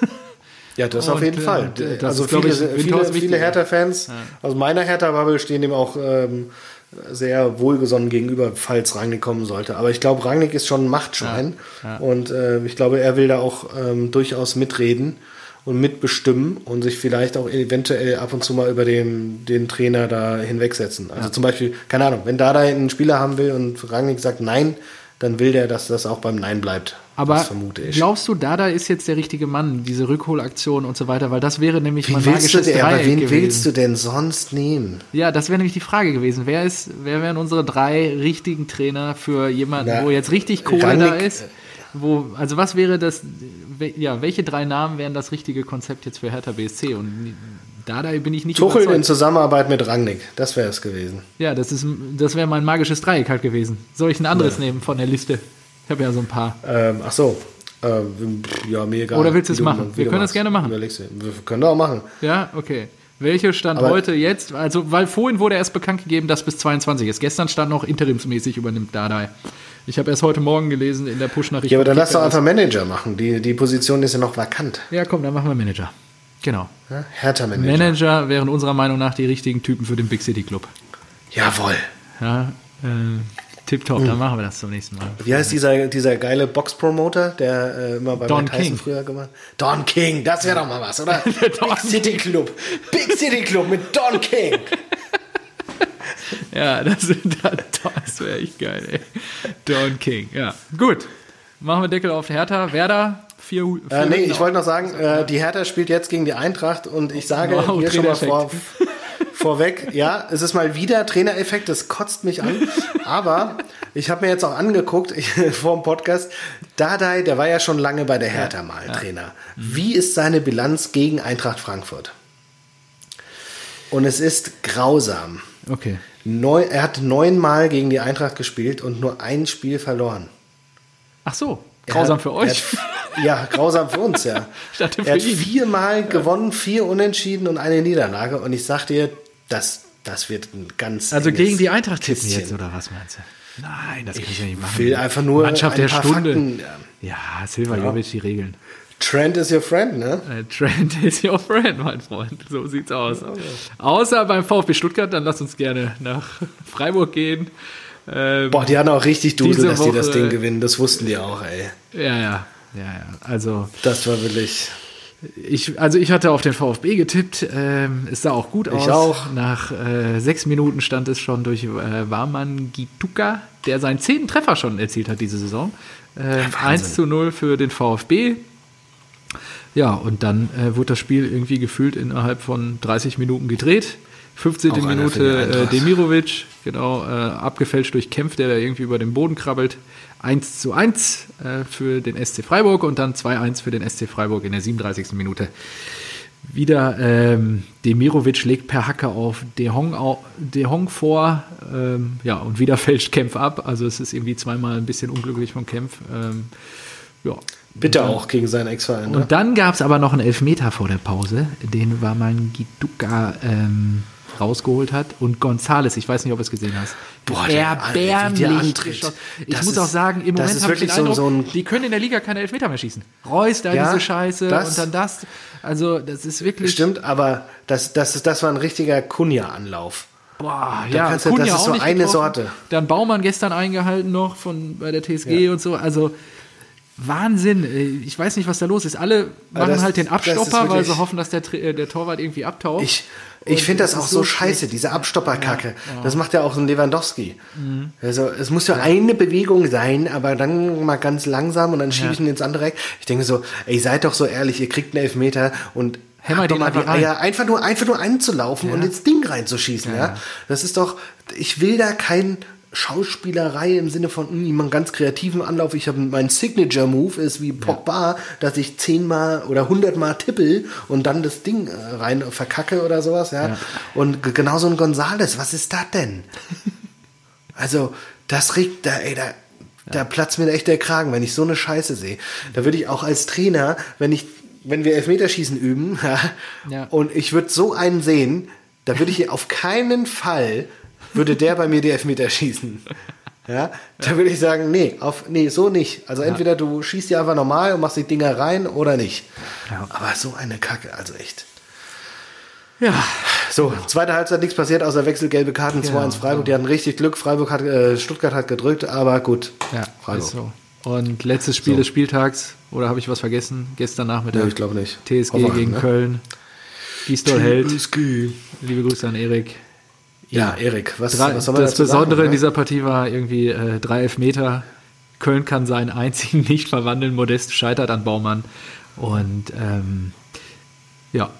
Ja, das Und, auf jeden äh, Fall. das also viele, ich, viele, viele. Hertha-Fans aus meiner Hertha-Bubble stehen dem auch ähm, sehr wohlgesonnen gegenüber, falls Rangnick kommen sollte. Aber ich glaube, Rangnick ist schon ein Machtschwein. Ja, ja. Und äh, ich glaube, er will da auch ähm, durchaus mitreden und mitbestimmen und sich vielleicht auch eventuell ab und zu mal über den, den Trainer da hinwegsetzen. Also zum Beispiel, keine Ahnung, wenn Dada einen Spieler haben will und Rangnick sagt Nein, dann will der, dass das auch beim Nein bleibt. Aber das vermute ich. glaubst du, Dada ist jetzt der richtige Mann, diese Rückholaktion und so weiter? Weil das wäre nämlich mein Wen du magisches denn, aber Dreieck wen gewesen. willst du denn sonst nehmen? Ja, das wäre nämlich die Frage gewesen. Wer ist, wer wären unsere drei richtigen Trainer für jemanden, Na, wo jetzt richtig Kohle Rangnick- da ist? Wo, also was wäre das, ja, welche drei Namen wären das richtige Konzept jetzt für Hertha BSC? Und da bin ich nicht Tuchel in überzeugt. Zusammenarbeit mit Rangnick, das wäre es gewesen. Ja, das ist, das wäre mein magisches Dreieck halt gewesen. Soll ich ein anderes nehmen von der Liste? Ich habe ja so ein paar. Ähm, ach so, ähm, ja, mir egal. Oder willst du es machen? Wir können das gerne machen. Überlegst du. Wir können das auch machen. Ja, okay. Welche stand Aber- heute jetzt? Also, weil vorhin wurde erst bekannt gegeben, dass bis 22 ist. Gestern stand noch interimsmäßig übernimmt Dardai. Ich habe erst heute Morgen gelesen in der Push-Nachricht. Ja, aber dann lass doch einfach Manager machen. Die, die Position ist ja noch vakant. Ja, komm, dann machen wir Manager. Genau. Ja? Hertha-Manager. Manager wären unserer Meinung nach die richtigen Typen für den Big City Club. Jawohl. Ja, äh, tipptopp, Hm. dann machen wir das zum nächsten Mal. Wie heißt dieser, dieser geile Box-Promoter, der äh, immer bei Don King. früher gemacht Don King, das wäre doch mal was, oder? Big City Club. Big City Club mit Don King. Ja, das, das wäre echt geil, ey. Don King, ja. Gut. Machen wir Deckel auf Hertha. Werder, vier, vier Äh, nee, ich wollte noch sagen, äh, die Hertha spielt jetzt gegen die Eintracht und ich sage Wow, hier schon mal vor, vorweg, ja, es ist mal wieder Trainereffekt, das kotzt mich an. Aber ich habe mir jetzt auch angeguckt ich, vor dem Podcast, Dardai, der war ja schon lange bei der Hertha mal Trainer. Wie ist seine Bilanz gegen Eintracht Frankfurt? Und es ist grausam. Okay. Neu, er hat neunmal gegen die Eintracht gespielt und nur ein Spiel verloren. Ach so, grausam hat- für euch. Hat, ja, grausam für uns, ja. Er hat ihn. viermal gewonnen, vier Unentschieden und eine Niederlage. Und ich sag dir, das, das wird ein ganz. Also gegen die Eintracht tippen Kistchen. jetzt, oder was meinst du? Nein, das kann ich ja nicht machen. will einfach nur Mannschaft ein der paar Stunde. Fakten, ja, Silva Jovic, die Regeln. Trent is your friend, ne? Äh, Trent is your friend, mein Freund. So sieht's aus. Außer beim VfB Stuttgart, dann lass uns gerne nach Freiburg gehen. Ähm, Boah, die hatten auch richtig Dudel, dass die das Woche- Ding gewinnen. Das wussten die auch, ey. ja, ja, ja, ja. Also Das war wirklich. Ich, also ich hatte auf den VfB getippt. Ähm, es sah auch gut aus. auch. Nach äh, sechs Minuten stand es schon durch äh, Warman Gituka, der seinen zehnten Treffer schon erzielt hat diese Saison. Äh, 1 zu 0 für den VfB. Ja, und dann äh, wurde das Spiel irgendwie gefühlt innerhalb von 30 Minuten gedreht. 15. Auch Minute äh. Demirovic, genau, äh, abgefälscht durch Kempf, der da irgendwie über den Boden krabbelt. 1 zu 1 äh, für den SC Freiburg und dann 2-1 für den SC Freiburg in der 37. Minute. Wieder ähm, Demirovic legt per Hacke auf De Hong, au, De Hong vor, ähm, ja, und wieder fälscht Kempf ab. Also es ist irgendwie zweimal ein bisschen unglücklich von Kempf. Ähm, ja, Bitte auch gegen seinen Ex-Verein. Ne? und dann gab es aber noch einen Elfmeter vor der Pause, den Warman Giduka ähm, rausgeholt hat. Und Gonzales, ich weiß nicht, ob du es gesehen hast. Boah, der- erbärmlich geschossen. Ich muss ist- auch sagen, im Moment ist habe ich den so- Eindruck, so ein- die können in der Liga keine Elfmeter mehr schießen. Reus, da Ja, diese Scheiße das- und dann das. Also das ist wirklich... Stimmt, aber das, das, das war ein richtiger Kunja-Anlauf. Boah, Da ja, kannst du- das ist auch so eine getroffen. Sorte. Dann Baumann gestern eingehalten noch von bei der TSG und so. Also Wahnsinn. Äh, Ich weiß nicht, was da los ist. Alle machen das- halt den das Abstopper, weil sie hoffen, dass der, äh, der Torwart irgendwie abtaucht. Ich, ich finde das es auch so scheiße, schlecht. diese Abstopperkacke. Das macht ja auch so ein Lewandowski. Mhm. Also es muss ja, eine Bewegung sein, aber dann mal ganz langsam und dann schiebe ich ihn ins andere Eck. Ich denke so, ey, seid doch so ehrlich, ihr kriegt einen Elfmeter und Hämmer doch mal die einfach rein. Eier, einfach nur, einfach nur einzulaufen und ins Ding reinzuschießen. Ja. Das ist doch, ich will da kein Schauspielerei im Sinne von hm, einen ganz kreativen Anlauf. Ich habe mein Signature Move ist wie Pogba, dass ich zehnmal oder hundertmal tippel und dann das Ding äh, rein verkacke oder sowas, ja. Ja. Und genauso ein Gonzales, was ist das denn? also, das regt da, ey, da, da platzt mir echt der Kragen, wenn ich so eine Scheiße sehe. Da würde ich auch als Trainer, wenn ich, wenn wir Elfmeterschießen üben, ja, Ja. und ich würde so einen sehen, da würde ich auf keinen Fall, würde der bei mir die Elfmeter schießen. Ja, da würde ich sagen, nee, auf, nee, so nicht. Also entweder du schießt die einfach normal und machst die Dinger rein oder nicht. Ja. Aber so eine Kacke, also echt. ja, So, zweite Halbzeit nichts passiert, außer wechselgelbe Karten, Genau, 2-1 Freiburg. Die hatten richtig Glück. Freiburg hat, äh, Stuttgart hat gedrückt, aber gut. ja Freiburg. so. Und letztes Spiel So. des Spieltags, oder habe ich was vergessen? Gestern Nachmittag. Nee, ich glaube nicht. TSG Hoffenheim, gegen ne? Köln. Gistol hält. TSG. Liebe Grüße an Erik. Ja, Erik, was, Drei, was soll man das Besondere sagen, in dieser Partie war irgendwie äh, drei Elfmeter. Köln kann seinen einzigen nicht verwandeln. Modest scheitert an Baumann. Und ähm, ja,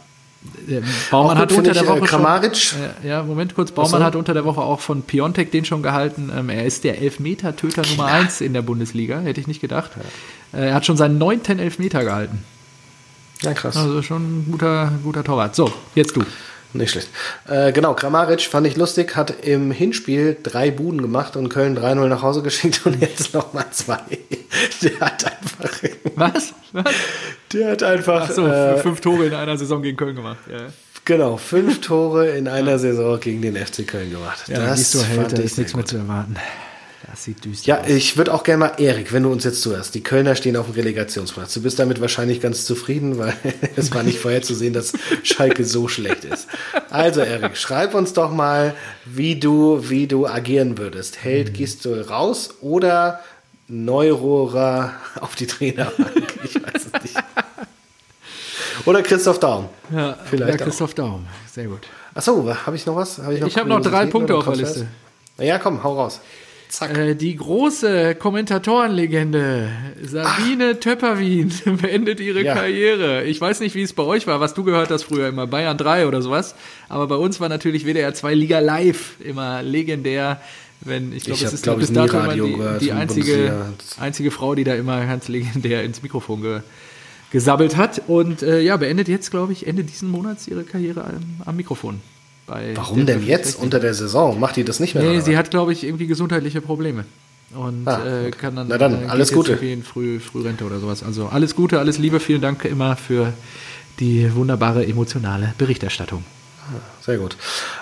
Baumann hat unter finde der ich, Woche äh, Kramaric. schon. Äh, ja, Moment kurz. Baumann so. hat unter der Woche auch von Piontek den schon gehalten. Ähm, er ist der Elfmeter-Töter Nummer eins in der Bundesliga. Hätte ich nicht gedacht. Äh, er hat schon seinen neunten Elfmeter gehalten. Ja, krass. Also schon ein guter, guter Torwart. So, jetzt du. Nicht schlecht. Äh, genau, Kramaric fand ich lustig, hat im Hinspiel drei Buden gemacht und Köln 3-0 nach Hause geschickt und jetzt nochmal zwei. Der hat einfach. Was? Was? Der hat einfach. Achso, äh, fünf Tore in einer Saison gegen Köln gemacht. Ja. Genau, fünf Tore in einer Saison gegen den FC Köln gemacht. Ja, das siehst du, fand hält, da ist nichts sehr mehr gut. zu erwarten. Das sieht düster Ja, aus. ich würde auch gerne mal, Erik, wenn du uns jetzt zuhörst, die Kölner stehen auf dem Relegationsplatz. Du bist damit wahrscheinlich ganz zufrieden, weil es war nicht vorherzusehen, dass Schalke so schlecht ist. Also, Erik, schreib uns doch mal, wie du, wie du agieren würdest. Hält Gistol raus oder Neurohrer auf die Trainerbank? Ich weiß es nicht. Oder Christoph Daum. Ja, vielleicht ja, Christoph Daum. Sehr gut. Achso, habe ich noch was? Hab Ich habe noch drei Punkte oder auf der? Liste. Na ja, komm, hau raus. Äh, die große Kommentatorenlegende Sabine Töpperwien beendet ihre Ja. Karriere. Ich weiß nicht, wie es bei euch war, was du gehört hast früher immer, Bayern 3 oder sowas. Aber bei uns war natürlich WDR 2 Liga Live immer legendär. Wenn, ich glaube, Ich es ist glaub bis dato immer die, die einzige, einzige Frau, die da immer ganz legendär ins Mikrofon ge, gesabbelt hat. Und äh, ja, beendet jetzt, glaube ich, Ende diesen Monats ihre Karriere am, am Mikrofon. Warum den denn jetzt unter der Saison? Macht die das nicht mehr? Nee, sie hat, glaube ich, irgendwie gesundheitliche Probleme. Und Ah, äh, kann dann, Na dann, äh, alles Gute. in Früh, Frührente oder sowas. Also alles Gute, alles Liebe, vielen Dank immer für die wunderbare emotionale Berichterstattung. Sehr gut.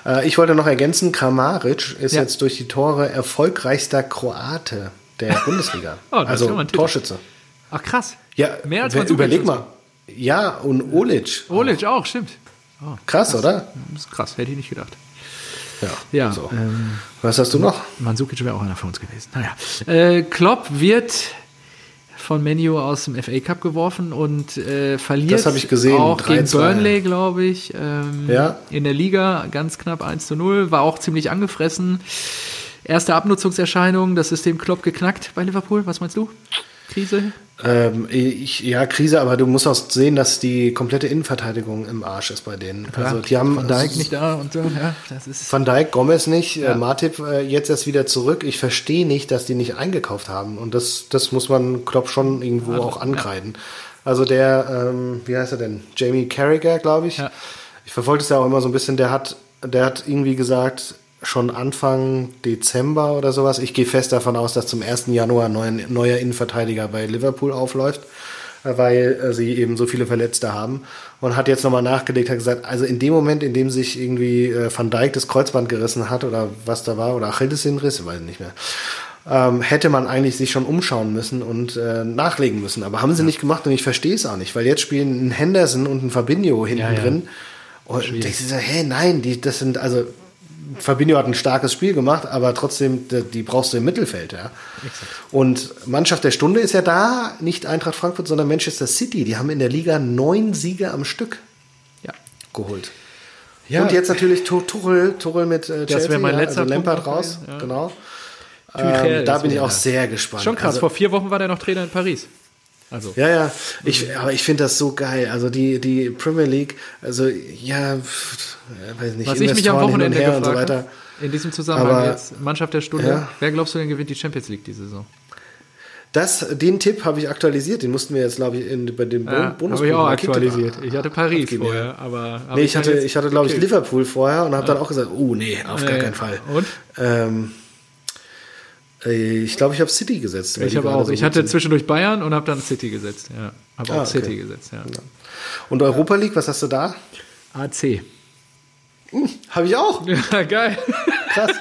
Äh, ich wollte noch ergänzen, Kramaric ist Ja. jetzt durch die Tore erfolgreichster Kroate der Bundesliga. Oh, das ist also. Torschütze. Ach krass. Ja, Mehr als wer- Mandzukic überleg mal. Ja, und Olic. Olic auch, stimmt. Krass, oder? Das ist krass, hätte ich nicht gedacht. Ja. Ja, So. ähm, Was hast du noch? Mandzukic wäre auch einer von uns gewesen. Naja. Äh, Klopp wird von Menu aus dem FA Cup geworfen und äh, verliert Das hab ich gesehen, auch 3-2. gegen Burnley, glaube ich. Ähm, Ja. In der Liga ganz knapp 1 zu 0, war auch ziemlich angefressen. Erste Abnutzungserscheinung, das System Klopp geknackt bei Liverpool. Was meinst du? Krise? Ähm, ich, ja, Krise, aber du musst auch sehen, dass die komplette Innenverteidigung im Arsch ist bei denen. Also die haben Van Dijk nicht da und so. Ja, das ist Van Dijk, Gomez nicht, Ja. äh, Matip äh, jetzt erst wieder zurück. Ich verstehe nicht, dass die nicht eingekauft haben. Und das, das muss man Klopp schon irgendwo auch ankreiden. Also der, ähm, wie heißt er denn? Jamie Carragher, glaube ich. Ja. Ich verfolge das ja auch immer so ein bisschen. Der hat, der hat irgendwie gesagt, schon Anfang Dezember oder sowas. Ich gehe fest davon aus, dass zum 1. Januar ein neuer, Innenverteidiger bei Liverpool aufläuft, äh, weil äh, sie eben so viele Verletzte haben. Und hat jetzt nochmal nachgelegt, hat gesagt, also in dem Moment, in dem sich irgendwie äh, Van Dijk das Kreuzband gerissen hat oder was da war, oder Achillessehnenriss, ich weiß nicht mehr, ähm, hätte man eigentlich sich schon umschauen müssen und äh, nachlegen müssen. Aber haben sie nicht gemacht und ich verstehe es auch nicht, weil jetzt spielen ein Henderson und ein Fabinho hinten Ja, ja. drin. Und ich so, hä, nein, die, das sind, also Fabinho hat ein starkes Spiel gemacht, aber trotzdem, die, brauchst du im Mittelfeld, ja. Und Mannschaft der Stunde ist ja da, nicht Eintracht Frankfurt, sondern Manchester City. Die haben in der Liga neun Siege am Stück ja. geholt. Ja. Und jetzt natürlich Tu- Tuchel, Tuchel mit äh, Chelsea, wäre mein ja, letzter also Lampard Punkt raus, ja. genau. Ähm, da bin ich auch sehr gespannt. Schon krass, Also, vor vier Wochen war der noch Trainer in Paris. Also, ja, ja, ich, aber ich finde das so geil. Also die, die Premier League, also ja, ja, weiß nicht, was ich mich am Wochenende gefragt so weiter. habe, in diesem Zusammenhang Aber- jetzt, Mannschaft der Stunde, Ja. wer glaubst du denn gewinnt die Champions League diese Saison? Das, den Tipp habe ich aktualisiert. Den mussten wir jetzt, glaube ich, in, bei dem Ja, Bonus habe ich auch aktualisiert. Ich hatte Paris abgeben, vorher, ja. aber... Nee, ich hatte, jetzt- ich hatte, glaube ich. Liverpool vorher und habe dann auch gesagt, oh nee, auf gar Nee. keinen Fall. Und? Ähm, äh, ich glaube, ich habe City gesetzt. Ich die habe auch. so ich hatte sind. zwischendurch Bayern und habe dann City gesetzt. Ja, habe auch Ah, okay. City gesetzt. Ja. Und Europa League, was hast du da? AC. Habe ich auch. Ja, geil. Krass.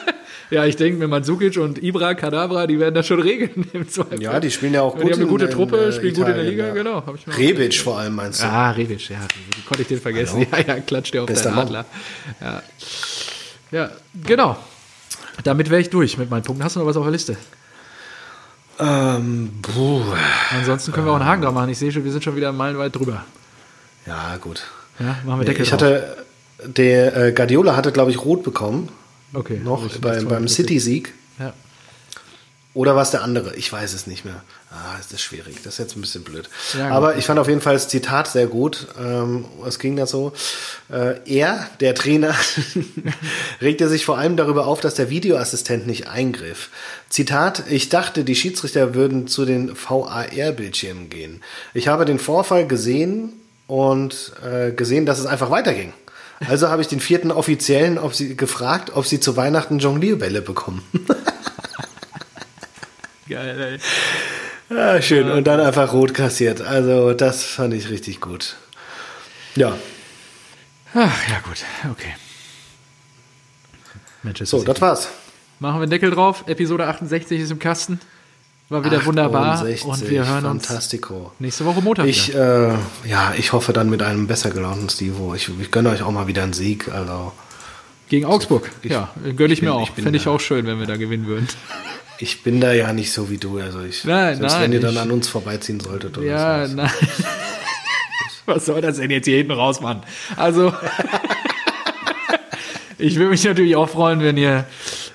Ja, ich denke mir, Mandzukic und Ibra, Kadabra, die werden das schon regeln im Zweifel. Ja, die spielen ja auch Die gut haben eine in- gute in, Truppe, äh, spielen gut in der Italien, Liga, ja. genau. Hab ich mir auch Rebic vor allem meinst du? Ah, Rebic, ja. Wie konnte ich den vergessen? Ja, ja, klatscht der auf Bester deinen. Adler. Ja. ja, genau. Damit wäre ich durch mit meinen Punkten. Hast du noch was auf der Liste? Ähm, puh. Ansonsten können wir auch einen Haken dran machen. Ich sehe schon, wir sind schon wieder meilenweit drüber. Ja, gut. Ja, machen wir Deckel ich drauf. hatte, der äh, Guardiola hatte, glaube ich, rot bekommen. okay, Noch bei, beim City-Sieg. Ja. Oder war es der andere? Ich weiß es nicht mehr. Ah, das ist schwierig. Das ist jetzt ein bisschen blöd. Ja. Aber ich fand auf jeden Fall das Zitat sehr gut. Ähm, es ging da so. Äh, er, der Trainer, regte sich vor allem darüber auf, dass der Videoassistent nicht eingriff. Zitat, ich dachte, die Schiedsrichter würden zu den VAR-Bildschirmen gehen. Ich habe den Vorfall gesehen und äh, gesehen, dass es einfach weiterging. Also habe ich den vierten Offiziellen ob sie, gefragt, ob sie zu Weihnachten Jonglierbälle bekommen. Geil, ey. Ja, schön. Und dann einfach rot kassiert. Also, das fand ich richtig gut. Ja, Ach, ja, gut, okay. Manchester so, City. das war's. Machen wir einen Deckel drauf. Episode 68 ist im Kasten. War wieder wunderbar. 68, Und wir hören uns Fantastico. nächste Woche Montag Ich, äh, ja, ich hoffe dann mit einem besser gelaunten Stivo. Ich, ich gönne euch auch mal wieder einen Sieg. Also, Gegen Augsburg. ich- ja, gönne ich, bin- mir auch. ich Fände ich auch schön, wenn wir da gewinnen würden. Ich bin da ja nicht so wie du. Also, ich, Nein, selbst nein, wenn ihr dann ich- an uns vorbeiziehen solltet. Oder Ja, so. nein. Was soll das denn jetzt hier hinten raus, Mann? Also, ich würde mich natürlich auch freuen, wenn ihr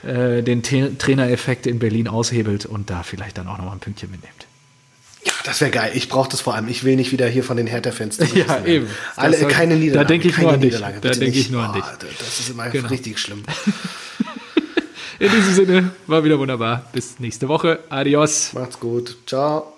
äh, den Trainereffekt in Berlin aushebelt und da vielleicht dann auch noch mal ein Pünktchen mitnehmt. Ja, das wäre geil. Ich brauche das vor allem. Ich will nicht wieder hier von den Hertha-Fans werden. eben. Alle, soll- keine da Niederlage. denke ich keine nur an dich. Da denke ich nur an dich. Das ist immer Genau. richtig schlimm. In diesem Sinne, war wieder wunderbar. Bis nächste Woche. Adios. Macht's gut. Ciao.